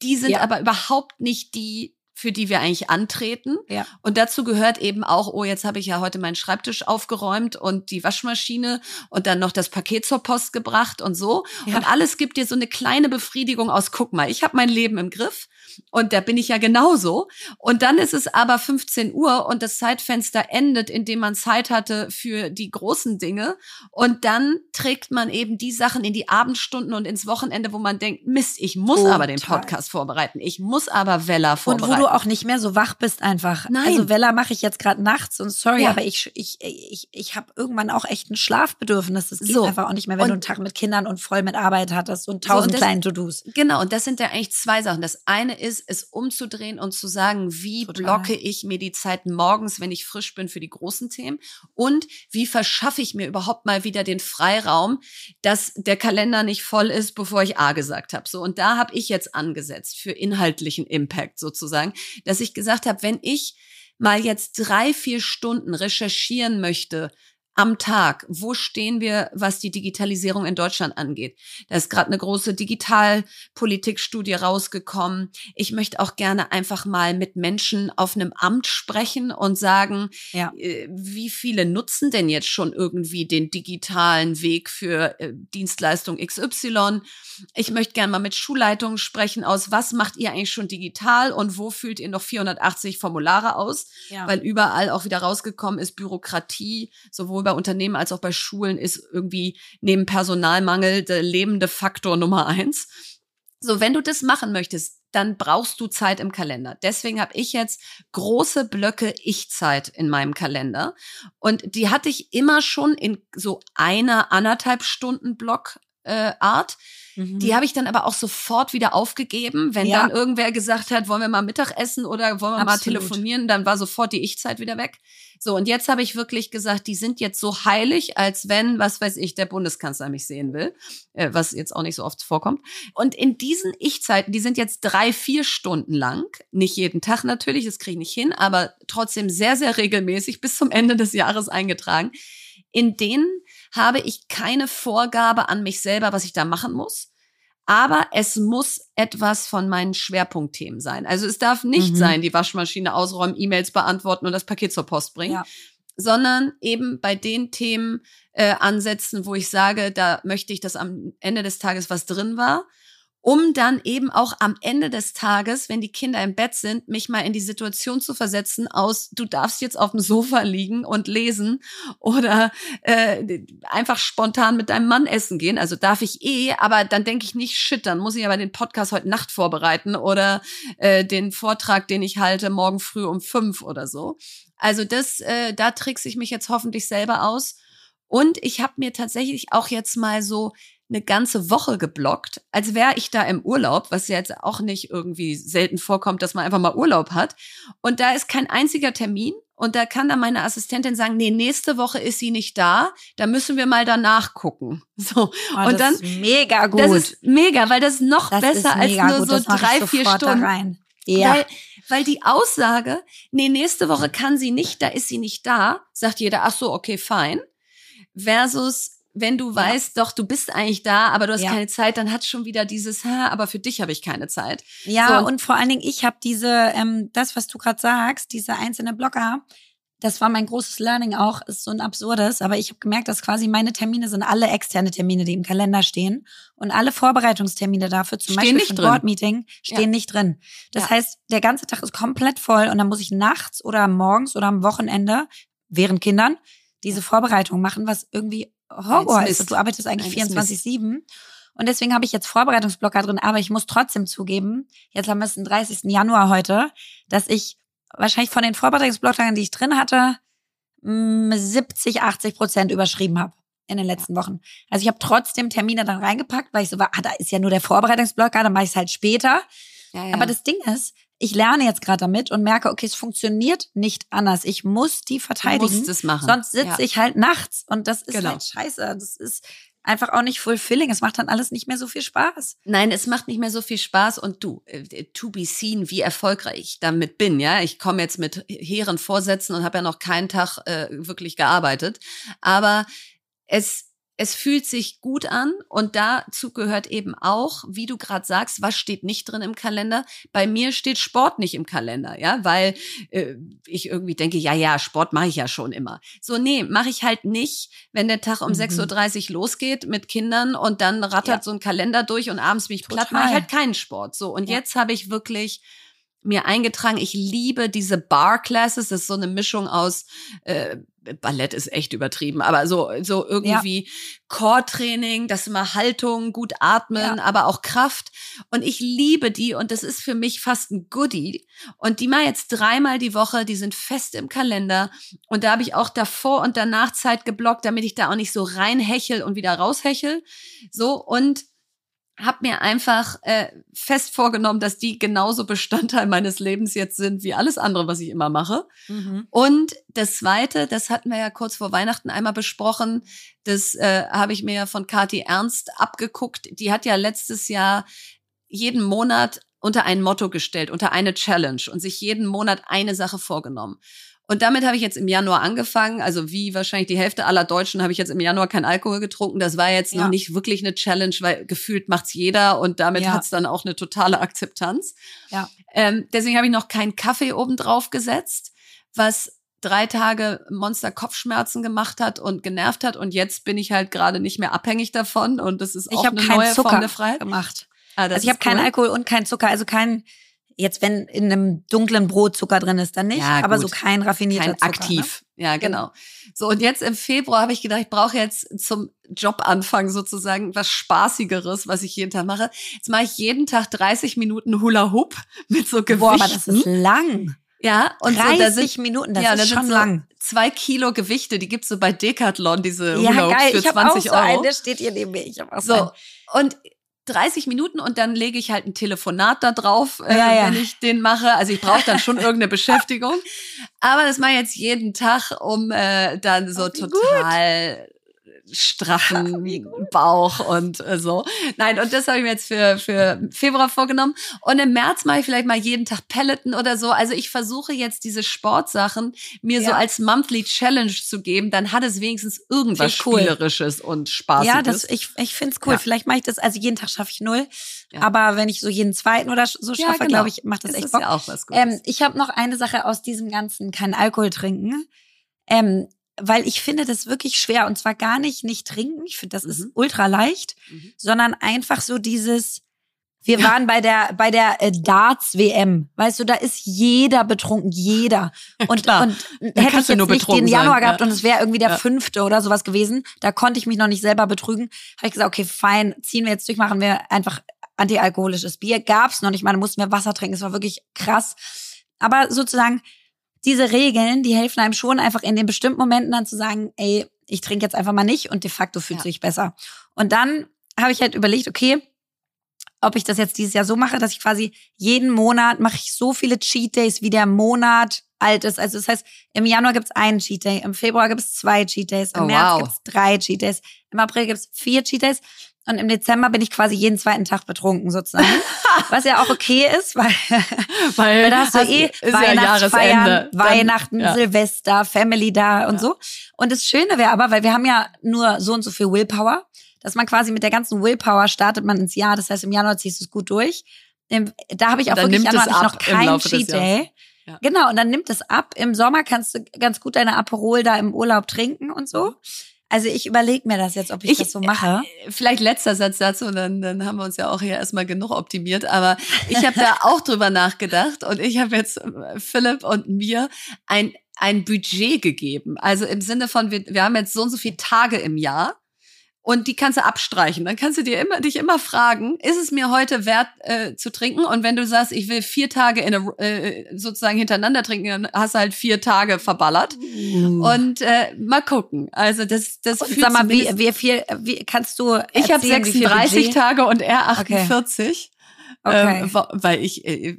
Die sind ja. aber überhaupt nicht die, für die wir eigentlich antreten. Ja. Und dazu gehört eben auch, oh, jetzt habe ich ja heute meinen Schreibtisch aufgeräumt und die Waschmaschine und dann noch das Paket zur Post gebracht und so. Ja. Und alles gibt dir so eine kleine Befriedigung aus, guck mal, ich habe mein Leben im Griff und da bin ich ja genauso. Und dann ist es aber 15 Uhr und das Zeitfenster endet, indem man Zeit hatte für die großen Dinge. Und dann trägt man eben die Sachen in die Abendstunden und ins Wochenende, wo man denkt, Mist, ich muss Total. aber den Podcast vorbereiten. Ich muss aber Vella vorbereiten. Und wo du auch nicht mehr so wach bist einfach. Nein. Also Vella mache ich jetzt gerade nachts und sorry, ja. aber ich, ich, ich, ich habe irgendwann auch echt ein Schlafbedürfnis. Das geht so. einfach auch nicht mehr, wenn und, du einen Tag mit Kindern und voll mit Arbeit hattest und tausend so, kleinen To-Dos. Genau, und das sind ja eigentlich zwei Sachen. Das eine ist, ist, es umzudrehen und zu sagen, wie Total. blocke ich mir die Zeit morgens, wenn ich frisch bin für die großen Themen und wie verschaffe ich mir überhaupt mal wieder den Freiraum, dass der Kalender nicht voll ist, bevor ich A gesagt habe. So und da habe ich jetzt angesetzt für inhaltlichen Impact sozusagen, dass ich gesagt habe, wenn ich mal jetzt drei, vier Stunden recherchieren möchte, am Tag. Wo stehen wir, was die Digitalisierung in Deutschland angeht? Da ist gerade eine große Digitalpolitikstudie rausgekommen. Ich möchte auch gerne einfach mal mit Menschen auf einem Amt sprechen und sagen, ja. äh, wie viele nutzen denn jetzt schon irgendwie den digitalen Weg für äh, Dienstleistung XY? Ich möchte gerne mal mit Schulleitungen sprechen aus, was macht ihr eigentlich schon digital und wo fühlt ihr noch 480 Formulare aus? Ja. Weil überall auch wieder rausgekommen ist Bürokratie, sowohl bei Unternehmen als auch bei Schulen ist irgendwie neben Personalmangel der lebende Faktor Nummer eins. So, wenn du das machen möchtest, dann brauchst du Zeit im Kalender. Deswegen habe ich jetzt große Blöcke Ich-Zeit in meinem Kalender. Und die hatte ich immer schon in so einer anderthalb Stunden Block äh, Art. Mhm. Die habe ich dann aber auch sofort wieder aufgegeben, wenn ja. dann irgendwer gesagt hat, wollen wir mal Mittag essen oder wollen wir Absolut. mal telefonieren, dann war sofort die Ich-Zeit wieder weg. So, und jetzt habe ich wirklich gesagt, die sind jetzt so heilig, als wenn, was weiß ich, der Bundeskanzler mich sehen will, äh, was jetzt auch nicht so oft vorkommt. Und in diesen Ich-Zeiten, die sind jetzt drei, vier Stunden lang, nicht jeden Tag natürlich, das kriege ich nicht hin, aber trotzdem sehr, sehr regelmäßig bis zum Ende des Jahres eingetragen. In denen habe ich keine Vorgabe an mich selber, was ich da machen muss aber es muss etwas von meinen Schwerpunktthemen sein. Also es darf nicht mhm. sein, die Waschmaschine ausräumen, E-Mails beantworten und das Paket zur Post bringen, ja. sondern eben bei den Themen äh, ansetzen, wo ich sage, da möchte ich, dass am Ende des Tages was drin war um dann eben auch am Ende des Tages, wenn die Kinder im Bett sind, mich mal in die Situation zu versetzen aus, du darfst jetzt auf dem Sofa liegen und lesen oder äh, einfach spontan mit deinem Mann essen gehen. Also darf ich eh, aber dann denke ich nicht, shit, dann muss ich aber den Podcast heute Nacht vorbereiten oder äh, den Vortrag, den ich halte, morgen früh um fünf oder so. Also das, äh, da trickse ich mich jetzt hoffentlich selber aus. Und ich habe mir tatsächlich auch jetzt mal so eine ganze Woche geblockt, als wäre ich da im Urlaub, was ja jetzt auch nicht irgendwie selten vorkommt, dass man einfach mal Urlaub hat. Und da ist kein einziger Termin. Und da kann dann meine Assistentin sagen, nee, nächste Woche ist sie nicht da, da müssen wir mal danach gucken. So. Oh, und dann, ist mega gut. Das ist mega, weil das ist noch das besser ist als nur gut. so drei, vier Stunden. Ja. Weil, weil die Aussage, nee, nächste Woche kann sie nicht, da ist sie nicht da, sagt jeder, ach so, okay, fein. Versus, wenn du weißt, ja. doch, du bist eigentlich da, aber du hast ja. keine Zeit, dann hat schon wieder dieses, ha, aber für dich habe ich keine Zeit. Ja, so. und vor allen Dingen, ich habe diese, ähm, das, was du gerade sagst, diese einzelne Blogger, das war mein großes Learning auch, ist so ein absurdes, aber ich habe gemerkt, dass quasi meine Termine sind alle externe Termine, die im Kalender stehen und alle Vorbereitungstermine dafür, zum stehen Beispiel für ein Board-Meeting, stehen ja. nicht drin. Das heißt, der ganze Tag ist komplett voll und dann muss ich nachts oder morgens oder am Wochenende, während Kindern, diese Vorbereitung machen, was irgendwie Horror ist. Du arbeitest eigentlich 24-7. Und deswegen habe ich jetzt Vorbereitungsblocker drin, aber ich muss trotzdem zugeben, jetzt haben wir es den 30. Januar heute, dass ich wahrscheinlich von den Vorbereitungsblocktagen, die ich drin hatte, 70, 80 Prozent überschrieben habe in den letzten Wochen. Also ich habe trotzdem Termine dann reingepackt, weil ich so war, ah, da ist ja nur der Vorbereitungsblocker, dann mache ich es halt später. Ja, ja. Aber das Ding ist, ich lerne jetzt gerade damit und merke, okay, es funktioniert nicht anders. Ich muss die verteidigen. Du musst es machen. Sonst sitze ja. ich halt nachts und das ist genau. halt scheiße. Das ist einfach auch nicht fulfilling. Es macht dann alles nicht mehr so viel Spaß. Nein, es macht nicht mehr so viel Spaß und du, äh, to be seen, wie erfolgreich ich damit bin, ja. Ich komme jetzt mit hehren Vorsätzen und habe ja noch keinen Tag äh, wirklich gearbeitet. Aber es es fühlt sich gut an und dazu gehört eben auch, wie du gerade sagst, was steht nicht drin im Kalender? Bei mir steht Sport nicht im Kalender, ja, weil äh, ich irgendwie denke, ja, ja, Sport mache ich ja schon immer. So, nee, mache ich halt nicht, wenn der Tag um mhm. 6.30 Uhr losgeht mit Kindern und dann rattert ja. so ein Kalender durch und abends bin ich platt, mache ich halt keinen Sport. So, und ja. jetzt habe ich wirklich mir eingetragen, ich liebe diese Bar Classes, das ist so eine Mischung aus äh, Ballett ist echt übertrieben, aber so so irgendwie ja. Core-Training, das immer Haltung, gut atmen, ja. aber auch Kraft und ich liebe die und das ist für mich fast ein Goodie und die mal jetzt dreimal die Woche, die sind fest im Kalender und da habe ich auch davor und danach Zeit geblockt, damit ich da auch nicht so reinhechel und wieder raushechel, so und habe mir einfach äh, fest vorgenommen, dass die genauso Bestandteil meines Lebens jetzt sind wie alles andere, was ich immer mache. Mhm. Und das Zweite, das hatten wir ja kurz vor Weihnachten einmal besprochen, das äh, habe ich mir ja von Kati Ernst abgeguckt. Die hat ja letztes Jahr jeden Monat unter ein Motto gestellt, unter eine Challenge und sich jeden Monat eine Sache vorgenommen. Und damit habe ich jetzt im Januar angefangen. Also wie wahrscheinlich die Hälfte aller Deutschen habe ich jetzt im Januar kein Alkohol getrunken. Das war jetzt ja. noch nicht wirklich eine Challenge, weil gefühlt macht's jeder und damit ja. hat's dann auch eine totale Akzeptanz. Ja. Ähm, deswegen habe ich noch keinen Kaffee oben drauf gesetzt, was drei Tage Monster Kopfschmerzen gemacht hat und genervt hat und jetzt bin ich halt gerade nicht mehr abhängig davon und das ist auch eine neue Zucker Form der Freiheit gemacht. Ah, also ich habe cool. keinen Alkohol und keinen Zucker, also kein Jetzt, wenn in einem dunklen Brot Zucker drin ist, dann nicht, ja, aber so kein raffinierter kein Zucker. Aktiv. Ne? Ja, genau. So, und jetzt im Februar habe ich gedacht, ich brauche jetzt zum Jobanfang sozusagen was Spaßigeres, was ich jeden Tag mache. Jetzt mache ich jeden Tag 30 Minuten Hula Hoop mit so Gewichten. Boah, aber das ist lang. Ja, und 30 so, da sind, Minuten, das ja, ist schon so lang. Zwei Kilo Gewichte, die gibt's so bei Decathlon, diese ja, Hula Hoops geil. für ich 20 auch so Euro. Einen, der steht hier neben mir. Ich hab auch so, einen. und 30 Minuten und dann lege ich halt ein Telefonat da drauf, äh, ja, ja. wenn ich den mache. Also ich brauche dann schon irgendeine Beschäftigung. Aber das mache ich jetzt jeden Tag, um äh, dann so total gut straffen Bauch und äh, so. Nein, und das habe ich mir jetzt für, für Februar vorgenommen. Und im März mache ich vielleicht mal jeden Tag Peloton oder so. Also ich versuche jetzt diese Sportsachen mir ja. so als Monthly Challenge zu geben. Dann hat es wenigstens irgendwas cool. Spielerisches und Spaßiges. Ja, das, ich, ich finde es cool. Ja. Vielleicht mache ich das, also jeden Tag schaffe ich null. Ja. Aber wenn ich so jeden zweiten oder so schaffe, genau. glaube ich, macht das, das echt Bock. Auch was Gutes. Ähm, ich habe noch eine Sache aus diesem ganzen kein Alkohol trinken. Ähm, weil ich finde das wirklich schwer und zwar gar nicht nicht trinken, ich finde das mhm. ist ultra leicht, mhm. sondern einfach so dieses wir ja. waren bei der bei der äh, Darts WM, weißt du, da ist jeder betrunken, jeder. Und, ja, und hätte ich jetzt nicht den Januar sein. gehabt ja. und es wäre irgendwie der fünfte oder sowas gewesen, da konnte ich mich noch nicht selber betrügen, habe ich gesagt, okay, fein, ziehen wir jetzt durch, machen wir einfach antialkoholisches Bier. Gab's noch nicht mal, da mussten wir Wasser trinken, es war wirklich krass. Aber sozusagen diese Regeln, die helfen einem schon einfach in den bestimmten Momenten dann zu sagen, ey, ich trinke jetzt einfach mal nicht und de facto fühlt ja. sich besser. Und dann habe ich halt überlegt, okay, ob ich das jetzt dieses Jahr so mache, dass ich quasi jeden Monat mache ich so viele Cheat Days, wie der Monat alt ist. Also das heißt, im Januar gibt's einen Cheat Day, im Februar gibt's zwei Cheat Days, im oh, März wow. gibt's drei Cheat Days, im April gibt's vier Cheat Days und im Dezember bin ich quasi jeden zweiten Tag betrunken sozusagen. Was ja auch okay ist, weil, weil, weil da hast du eh Weihnachtsfeiern, ja Weihnachten, ja. Silvester, Family da und ja. so. Und das Schöne wäre aber, weil wir haben ja nur so und so viel Willpower, dass man quasi mit der ganzen Willpower startet man ins Jahr. Das heißt, im Januar ziehst du es gut durch. Da habe ich auch wirklich Januar ich noch keinen Cheat Day. Ja. Genau, und dann nimmt es ab. Im Sommer kannst du ganz gut deine Aperol da im Urlaub trinken und so. Also ich überlege mir das jetzt, ob ich, ich, das so mache. Äh, vielleicht letzter Satz dazu, und dann, dann haben wir uns ja auch hier erstmal genug optimiert. Aber ich habe da auch drüber nachgedacht und ich habe jetzt äh, Philipp und mir ein, ein Budget gegeben. Also im Sinne von, wir, wir haben jetzt so und so viele Tage im Jahr. Und die kannst du abstreichen. Dann kannst du dir immer, dich immer fragen, ist es mir heute wert äh, zu trinken? Und wenn du sagst, ich will vier Tage in eine, äh, sozusagen hintereinander trinken, dann hast du halt vier Tage verballert. Mm. Und äh, mal gucken. Also das, das und sag mal, wie, wie viel, wie kannst du? Ich habe 36 Tage und er 48. Okay. Ähm, weil ich, äh,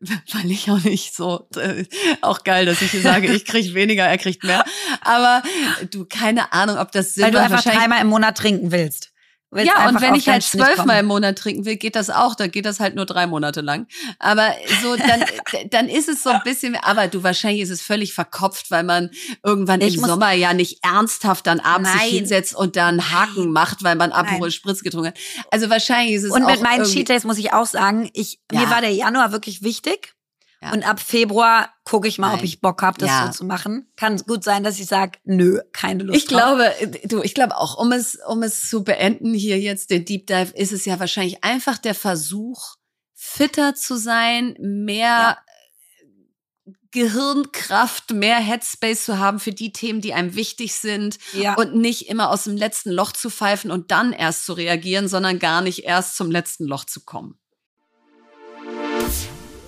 weil ich auch nicht so, äh, auch geil, dass ich hier sage, ich krieg weniger, er kriegt mehr. Aber du, keine Ahnung, ob das Sinn Weil du einfach dreimal im Monat trinken willst. Ja, und wenn ich halt zwölfmal im Monat trinken will, geht das auch. Da geht das halt nur drei Monate lang. Aber so, dann, dann ist es so ein bisschen, aber du, wahrscheinlich ist es völlig verkopft, weil man irgendwann ich im Sommer ja nicht ernsthaft dann abends Nein. sich hinsetzt und dann Haken macht, weil man Aperol Spritz getrunken hat. Also wahrscheinlich ist es Und auch mit meinen Cheat Days muss ich auch sagen, ich, ja. mir war der Januar wirklich wichtig. Ja. Und ab Februar gucke ich mal, Nein. ob ich Bock habe, das ja. so zu machen. Kann gut sein, dass ich sage, nö, keine Lust. Ich drauf. glaube, du, ich glaube auch, um es, um es zu beenden hier jetzt, den Deep Dive, ist es ja wahrscheinlich einfach der Versuch, fitter zu sein, mehr ja. Gehirnkraft, mehr Headspace zu haben für die Themen, die einem wichtig sind ja. und nicht immer aus dem letzten Loch zu pfeifen und dann erst zu reagieren, sondern gar nicht erst zum letzten Loch zu kommen.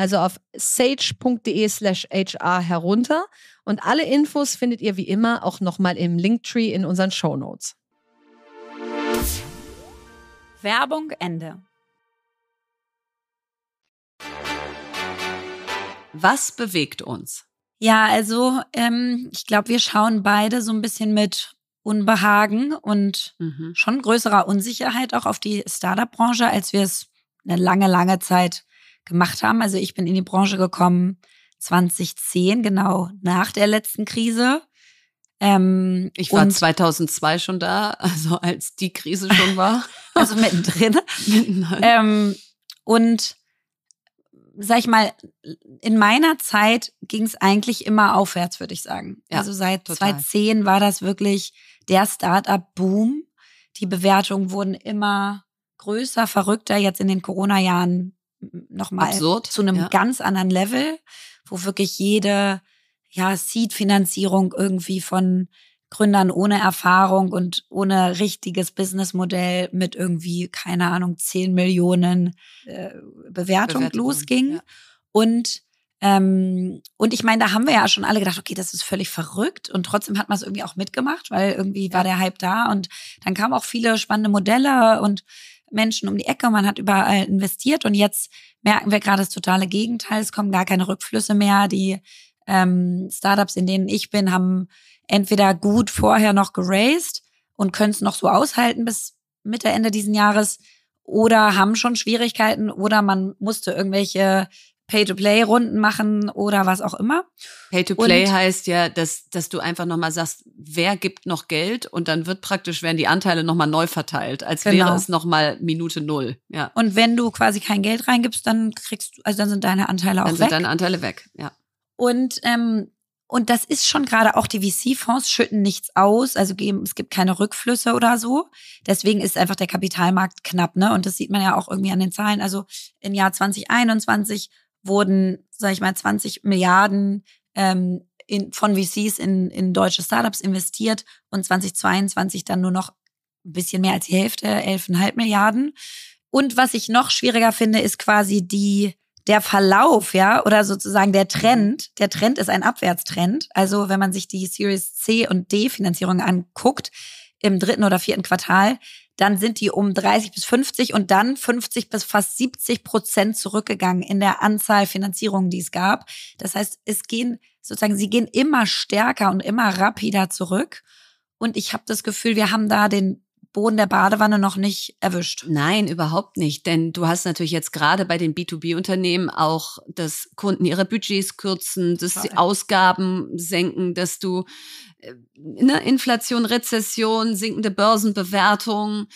also auf sage.de slash HR herunter und alle Infos findet ihr wie immer auch nochmal im Linktree in unseren Show Notes. Werbung Ende. Was bewegt uns? Ja, also ähm, ich glaube, wir schauen beide so ein bisschen mit Unbehagen und mhm. schon größerer Unsicherheit auch auf die Startup-Branche, als wir es eine lange, lange Zeit gemacht haben. Also ich bin in die Branche gekommen 2010, genau nach der letzten Krise. Ähm, ich war 2002 schon da, also als die Krise schon war. also mittendrin. mittendrin. Ähm, und sag ich mal, in meiner Zeit ging es eigentlich immer aufwärts, würde ich sagen. Ja, also seit total. 2010 war das wirklich der Startup-Boom. Die Bewertungen wurden immer größer, verrückter. Jetzt in den Corona-Jahren nochmal zu einem ja. ganz anderen Level, wo wirklich jede ja, Seed-Finanzierung irgendwie von Gründern ohne Erfahrung und ohne richtiges Businessmodell mit irgendwie, keine Ahnung, 10 Millionen äh, Bewertung, Bewertung losging. Ja. Und ähm, und ich meine, da haben wir ja schon alle gedacht, okay, das ist völlig verrückt. Und trotzdem hat man es irgendwie auch mitgemacht, weil irgendwie war der Hype da. Und dann kamen auch viele spannende Modelle und Menschen um die Ecke, man hat überall investiert und jetzt merken wir gerade das totale Gegenteil. Es kommen gar keine Rückflüsse mehr. Die ähm, Startups, in denen ich bin, haben entweder gut vorher noch geraced und können es noch so aushalten bis Mitte, Ende diesen Jahres oder haben schon Schwierigkeiten oder man musste irgendwelche Pay-to-Play-Runden machen oder was auch immer. Pay-to-Play heißt ja, dass, dass du einfach nochmal sagst, wer gibt noch Geld und dann wird praktisch, werden die Anteile nochmal neu verteilt, als genau. wäre es nochmal Minute Null. Ja. Und wenn du quasi kein Geld reingibst, dann kriegst du, also dann sind deine Anteile auch dann weg. Dann sind deine Anteile weg, ja. Und ähm, und das ist schon gerade auch die VC-Fonds schütten nichts aus, also geben, es gibt keine Rückflüsse oder so. Deswegen ist einfach der Kapitalmarkt knapp, ne? Und das sieht man ja auch irgendwie an den Zahlen. Also im Jahr 2021 wurden, sag ich mal, 20 Milliarden ähm, in, von VCs in, in deutsche Startups investiert und 2022 dann nur noch ein bisschen mehr als die Hälfte, 11,5 Milliarden. Und was ich noch schwieriger finde, ist quasi die der Verlauf, ja, oder sozusagen der Trend. Der Trend ist ein Abwärtstrend. Also wenn man sich die Series C und D Finanzierung anguckt im dritten oder vierten Quartal, dann sind die um 30 bis 50 und dann 50 bis fast 70 Prozent zurückgegangen in der Anzahl Finanzierungen, die es gab. Das heißt, es gehen sozusagen, sie gehen immer stärker und immer rapider zurück. Und ich habe das Gefühl, wir haben da den Boden der Badewanne noch nicht erwischt. Nein, überhaupt nicht. Denn du hast natürlich jetzt gerade bei den B2B-Unternehmen auch, dass Kunden ihre Budgets kürzen, dass sie Ausgaben senken, dass du äh, ne, Inflation, Rezession, sinkende Börsenbewertung,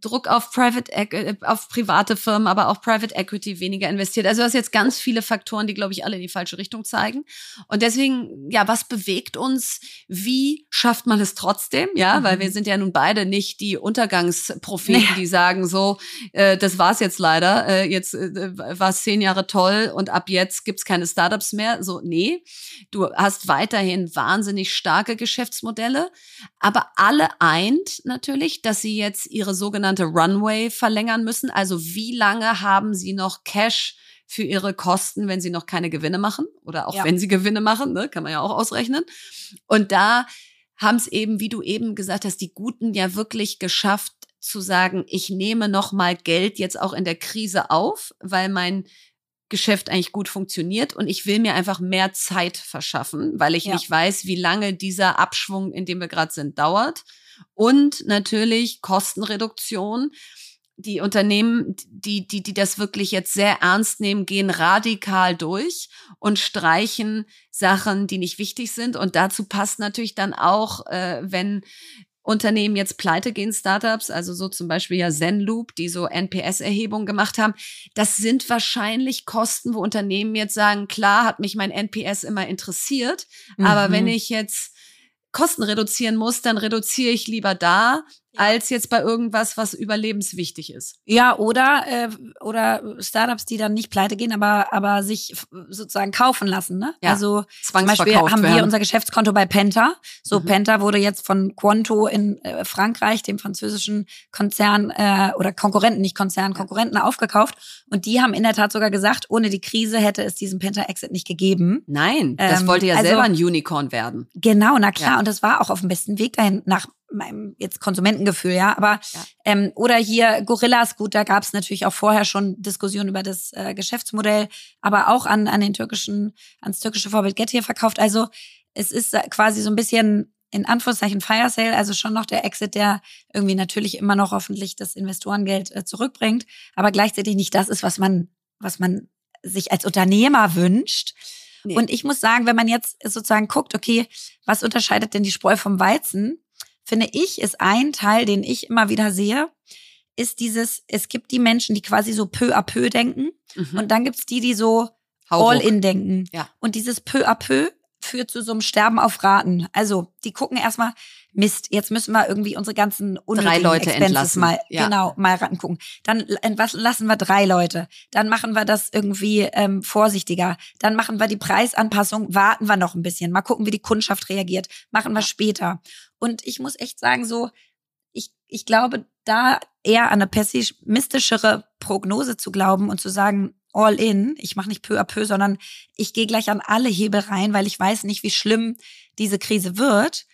Druck auf Private äh, auf private Firmen, aber auch Private Equity weniger investiert. Also du hast jetzt ganz viele Faktoren, die glaube ich alle in die falsche Richtung zeigen. Und deswegen, ja, was bewegt uns? Wie schafft man es trotzdem? Ja, mhm. weil wir sind ja nun beide nicht die Untergangspropheten, nee. die sagen so, äh, das war's jetzt leider. Äh, jetzt äh, war es zehn Jahre toll und ab jetzt gibt's keine Startups mehr. So, nee, du hast weiterhin wahnsinnig starke Geschäftsmodelle, aber alle eint natürlich, dass sie jetzt ihre sogenannte Runway verlängern müssen. Also wie lange haben sie noch Cash für ihre Kosten, wenn sie noch keine Gewinne machen oder auch ja. wenn sie Gewinne machen, ne, kann man ja auch ausrechnen. Und da haben es eben, wie du eben gesagt hast, die Guten ja wirklich geschafft zu sagen, ich nehme noch mal Geld jetzt auch in der Krise auf, weil mein Geschäft eigentlich gut funktioniert und ich will mir einfach mehr Zeit verschaffen, weil ich ja. nicht weiß, wie lange dieser Abschwung, in dem wir gerade sind, dauert. Und natürlich Kostenreduktion. Die Unternehmen, die, die, die das wirklich jetzt sehr ernst nehmen, gehen radikal durch und streichen Sachen, die nicht wichtig sind. Und dazu passt natürlich dann auch, äh, wenn Unternehmen jetzt pleite gehen, Startups, also so zum Beispiel ja Zenloop, die so NPS-Erhebungen gemacht haben. Das sind wahrscheinlich Kosten, wo Unternehmen jetzt sagen, klar hat mich mein NPS immer interessiert, mhm. aber wenn ich jetzt Kosten reduzieren muss, dann reduziere ich lieber da, als jetzt bei irgendwas, was überlebenswichtig ist. Ja, oder äh, oder Startups, die dann nicht pleite gehen, aber aber sich sozusagen kaufen lassen. Ne? Ja, also zum Beispiel haben wir unser Geschäftskonto bei Penta. So mhm. Penta wurde jetzt von Quanto in äh, Frankreich, dem französischen Konzern äh, oder Konkurrenten, nicht Konzern, Konkurrenten aufgekauft. Und die haben in der Tat sogar gesagt, ohne die Krise hätte es diesen Penta-Exit nicht gegeben. Nein, das ähm, wollte ja also, selber ein Unicorn werden. Genau, na klar. Ja. Und das war auch auf dem besten Weg dahin nach meinem jetzt Konsumentengefühl, ja. Aber ja. Ähm, oder hier Gorillas, gut, da gab es natürlich auch vorher schon Diskussionen über das äh, Geschäftsmodell, aber auch an, an den türkischen, ans türkische Vorbild Getir verkauft. Also es ist quasi so ein bisschen in Anführungszeichen Fire Sale, also schon noch der Exit, der irgendwie natürlich immer noch hoffentlich das Investorengeld äh, zurückbringt, aber gleichzeitig nicht das ist, was man, was man sich als Unternehmer wünscht. Nee. Und ich muss sagen, wenn man jetzt sozusagen guckt, okay, was unterscheidet denn die Spreu vom Weizen? Finde ich, ist ein Teil, den ich immer wieder sehe, ist dieses, es gibt die Menschen, die quasi so peu à peu denken mhm. und dann gibt's die, die so all-in denken. Ja. Und dieses peu à peu führt zu so einem Sterben auf Raten. Also die gucken erstmal, Mist, jetzt müssen wir irgendwie unsere ganzen drei Leute Expenses entlassen. mal ja. genau mal rangucken. Dann entlassen wir drei Leute. Dann machen wir das irgendwie ähm, vorsichtiger. Dann machen wir die Preisanpassung, warten wir noch ein bisschen, mal gucken, wie die Kundschaft reagiert. Machen wir später. Und ich muss echt sagen, so, ich, ich glaube, da eher an eine pessimistischere Prognose zu glauben und zu sagen, all in, ich mache nicht peu à peu, sondern ich gehe gleich an alle Hebel rein, weil ich weiß nicht, wie schlimm diese Krise wird.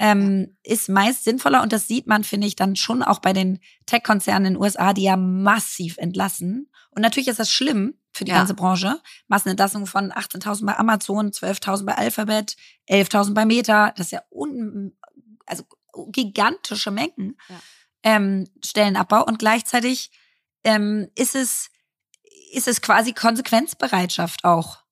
ähm, ist meist sinnvoller und das sieht man, finde ich, dann schon auch bei den Tech-Konzernen in den USA, die ja massiv entlassen. Und natürlich ist das schlimm für die Ja. ganze Branche. Massenentlassung von 18.000 bei Amazon, 12.000 bei Alphabet, 11.000 bei Meta. Das ist ja un also gigantische Mengen Ja. ähm, Stellenabbau und gleichzeitig ähm, ist es ist es quasi Konsequenzbereitschaft auch.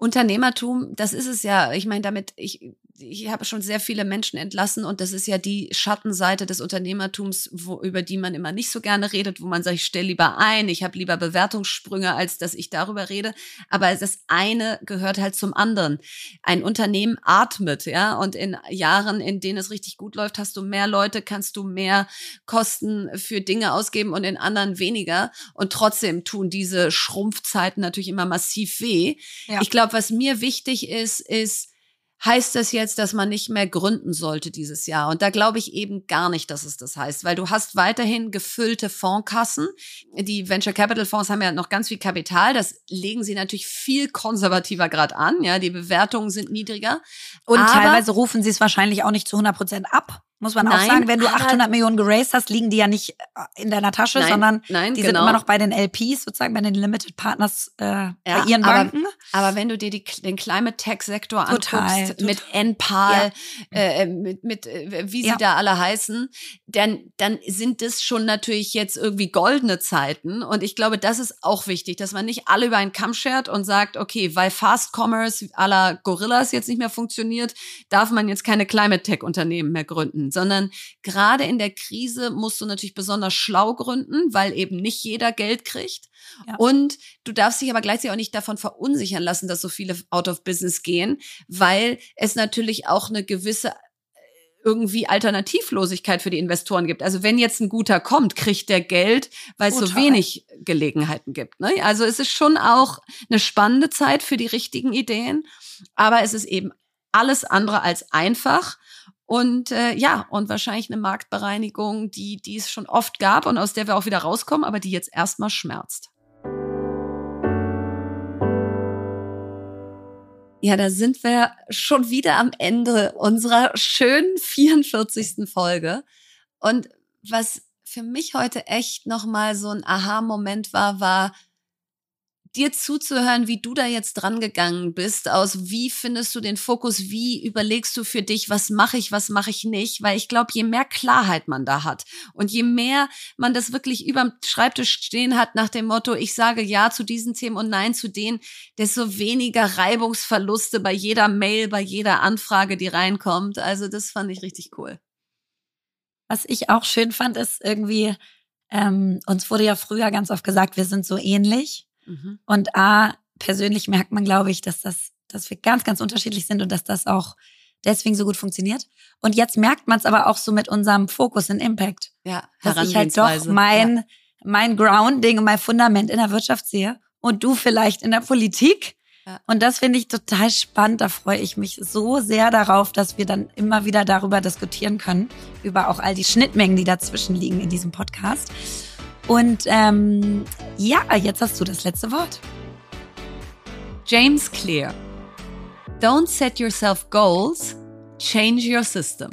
Unternehmertum, das ist es ja. Ich meine, damit, ich, ich habe schon sehr viele Menschen entlassen und das ist ja die Schattenseite des Unternehmertums, wo, über die man immer nicht so gerne redet, wo man sagt, ich stelle lieber ein, ich habe lieber Bewertungssprünge, als dass ich darüber rede. Aber das eine gehört halt zum anderen. Ein Unternehmen atmet, ja, und in Jahren, in denen es richtig gut läuft, hast du mehr Leute, kannst du mehr Kosten für Dinge ausgeben und in anderen weniger. Und trotzdem tun diese Schrumpfzeiten natürlich immer massiv weh. Ja. Ich glaube, was mir wichtig ist, ist, heißt das jetzt, dass man nicht mehr gründen sollte dieses Jahr? Und da glaube ich eben gar nicht, dass es das heißt, weil du hast weiterhin gefüllte Fondkassen. Die Venture Capital Fonds haben ja noch ganz viel Kapital. Das legen sie natürlich viel konservativer gerade an. Ja, die Bewertungen sind niedriger. Und Aber- teilweise rufen sie es wahrscheinlich auch nicht zu 100 Prozent ab. Muss man auch Nein, sagen, wenn du aber- 800 Millionen geraced hast, liegen die ja nicht äh, in deiner Tasche, Nein, sondern nein, die genau. sind immer noch bei den LPs, sozusagen bei den Limited Partners äh, bei Ja, ihren aber- Banken. Aber wenn du dir die, den Climate Tech Sektor Total, anguckst, total. mit NPAL, äh, mit, mit äh, wie sie Ja. da alle heißen, dann, dann sind das schon natürlich jetzt irgendwie goldene Zeiten. Und ich glaube, das ist auch wichtig, dass man nicht alle über einen Kamm schert und sagt, okay, weil Fast Commerce à la Gorillas jetzt nicht mehr funktioniert, darf man jetzt keine Climate Tech Unternehmen mehr gründen, sondern gerade in der Krise musst du natürlich besonders schlau gründen, weil eben nicht jeder Geld kriegt. Ja. Und du darfst dich aber gleichzeitig auch nicht davon verunsichern lassen, dass so viele out of business gehen, weil es natürlich auch eine gewisse äh, irgendwie Alternativlosigkeit für die Investoren gibt. Also wenn jetzt ein guter kommt, kriegt der Geld, weil es so wenig Gelegenheiten gibt. Ne? Also es ist schon auch eine spannende Zeit für die richtigen Ideen, aber es ist eben alles andere als einfach. Und äh, ja, und wahrscheinlich eine Marktbereinigung, die, die es schon oft gab und aus der wir auch wieder rauskommen, aber die jetzt erstmal schmerzt. Ja, da sind wir schon wieder am Ende unserer schönen 44. Folge. Und was für mich heute echt nochmal so ein Aha-Moment war, war, dir zuzuhören, wie du da jetzt dran gegangen bist, aus wie findest du den Fokus, wie überlegst du für dich, was mache ich, was mache ich nicht, weil ich glaube, je mehr Klarheit man da hat und je mehr man das wirklich überm Schreibtisch stehen hat nach dem Motto, ich sage ja zu diesen Themen und nein zu denen, desto weniger Reibungsverluste bei jeder Mail, bei jeder Anfrage, die reinkommt. Also das fand ich richtig cool. Was ich auch schön fand, ist irgendwie, ähm, uns wurde ja früher ganz oft gesagt, wir sind so ähnlich. Mhm. Und A, persönlich merkt man, glaube ich, dass das, dass wir ganz, ganz unterschiedlich sind und dass das auch deswegen so gut funktioniert. Und jetzt merkt man es aber auch so mit unserem Fokus in Impact, Ja, dass ich halt doch mein, ja. mein Grounding und mein Fundament in der Wirtschaft sehe und du vielleicht in der Politik. Ja. Und das finde ich total spannend. Da freue ich mich so sehr darauf, dass wir dann immer wieder darüber diskutieren können, über auch all die Schnittmengen, die dazwischen liegen in diesem Podcast. Und ähm, ja, jetzt hast du das letzte Wort. James Clear. Don't set yourself goals, change your system.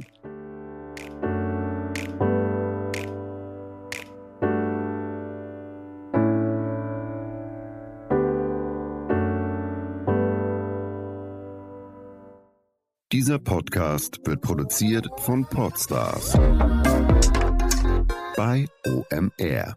Dieser Podcast wird produziert von Podstars bei OMR.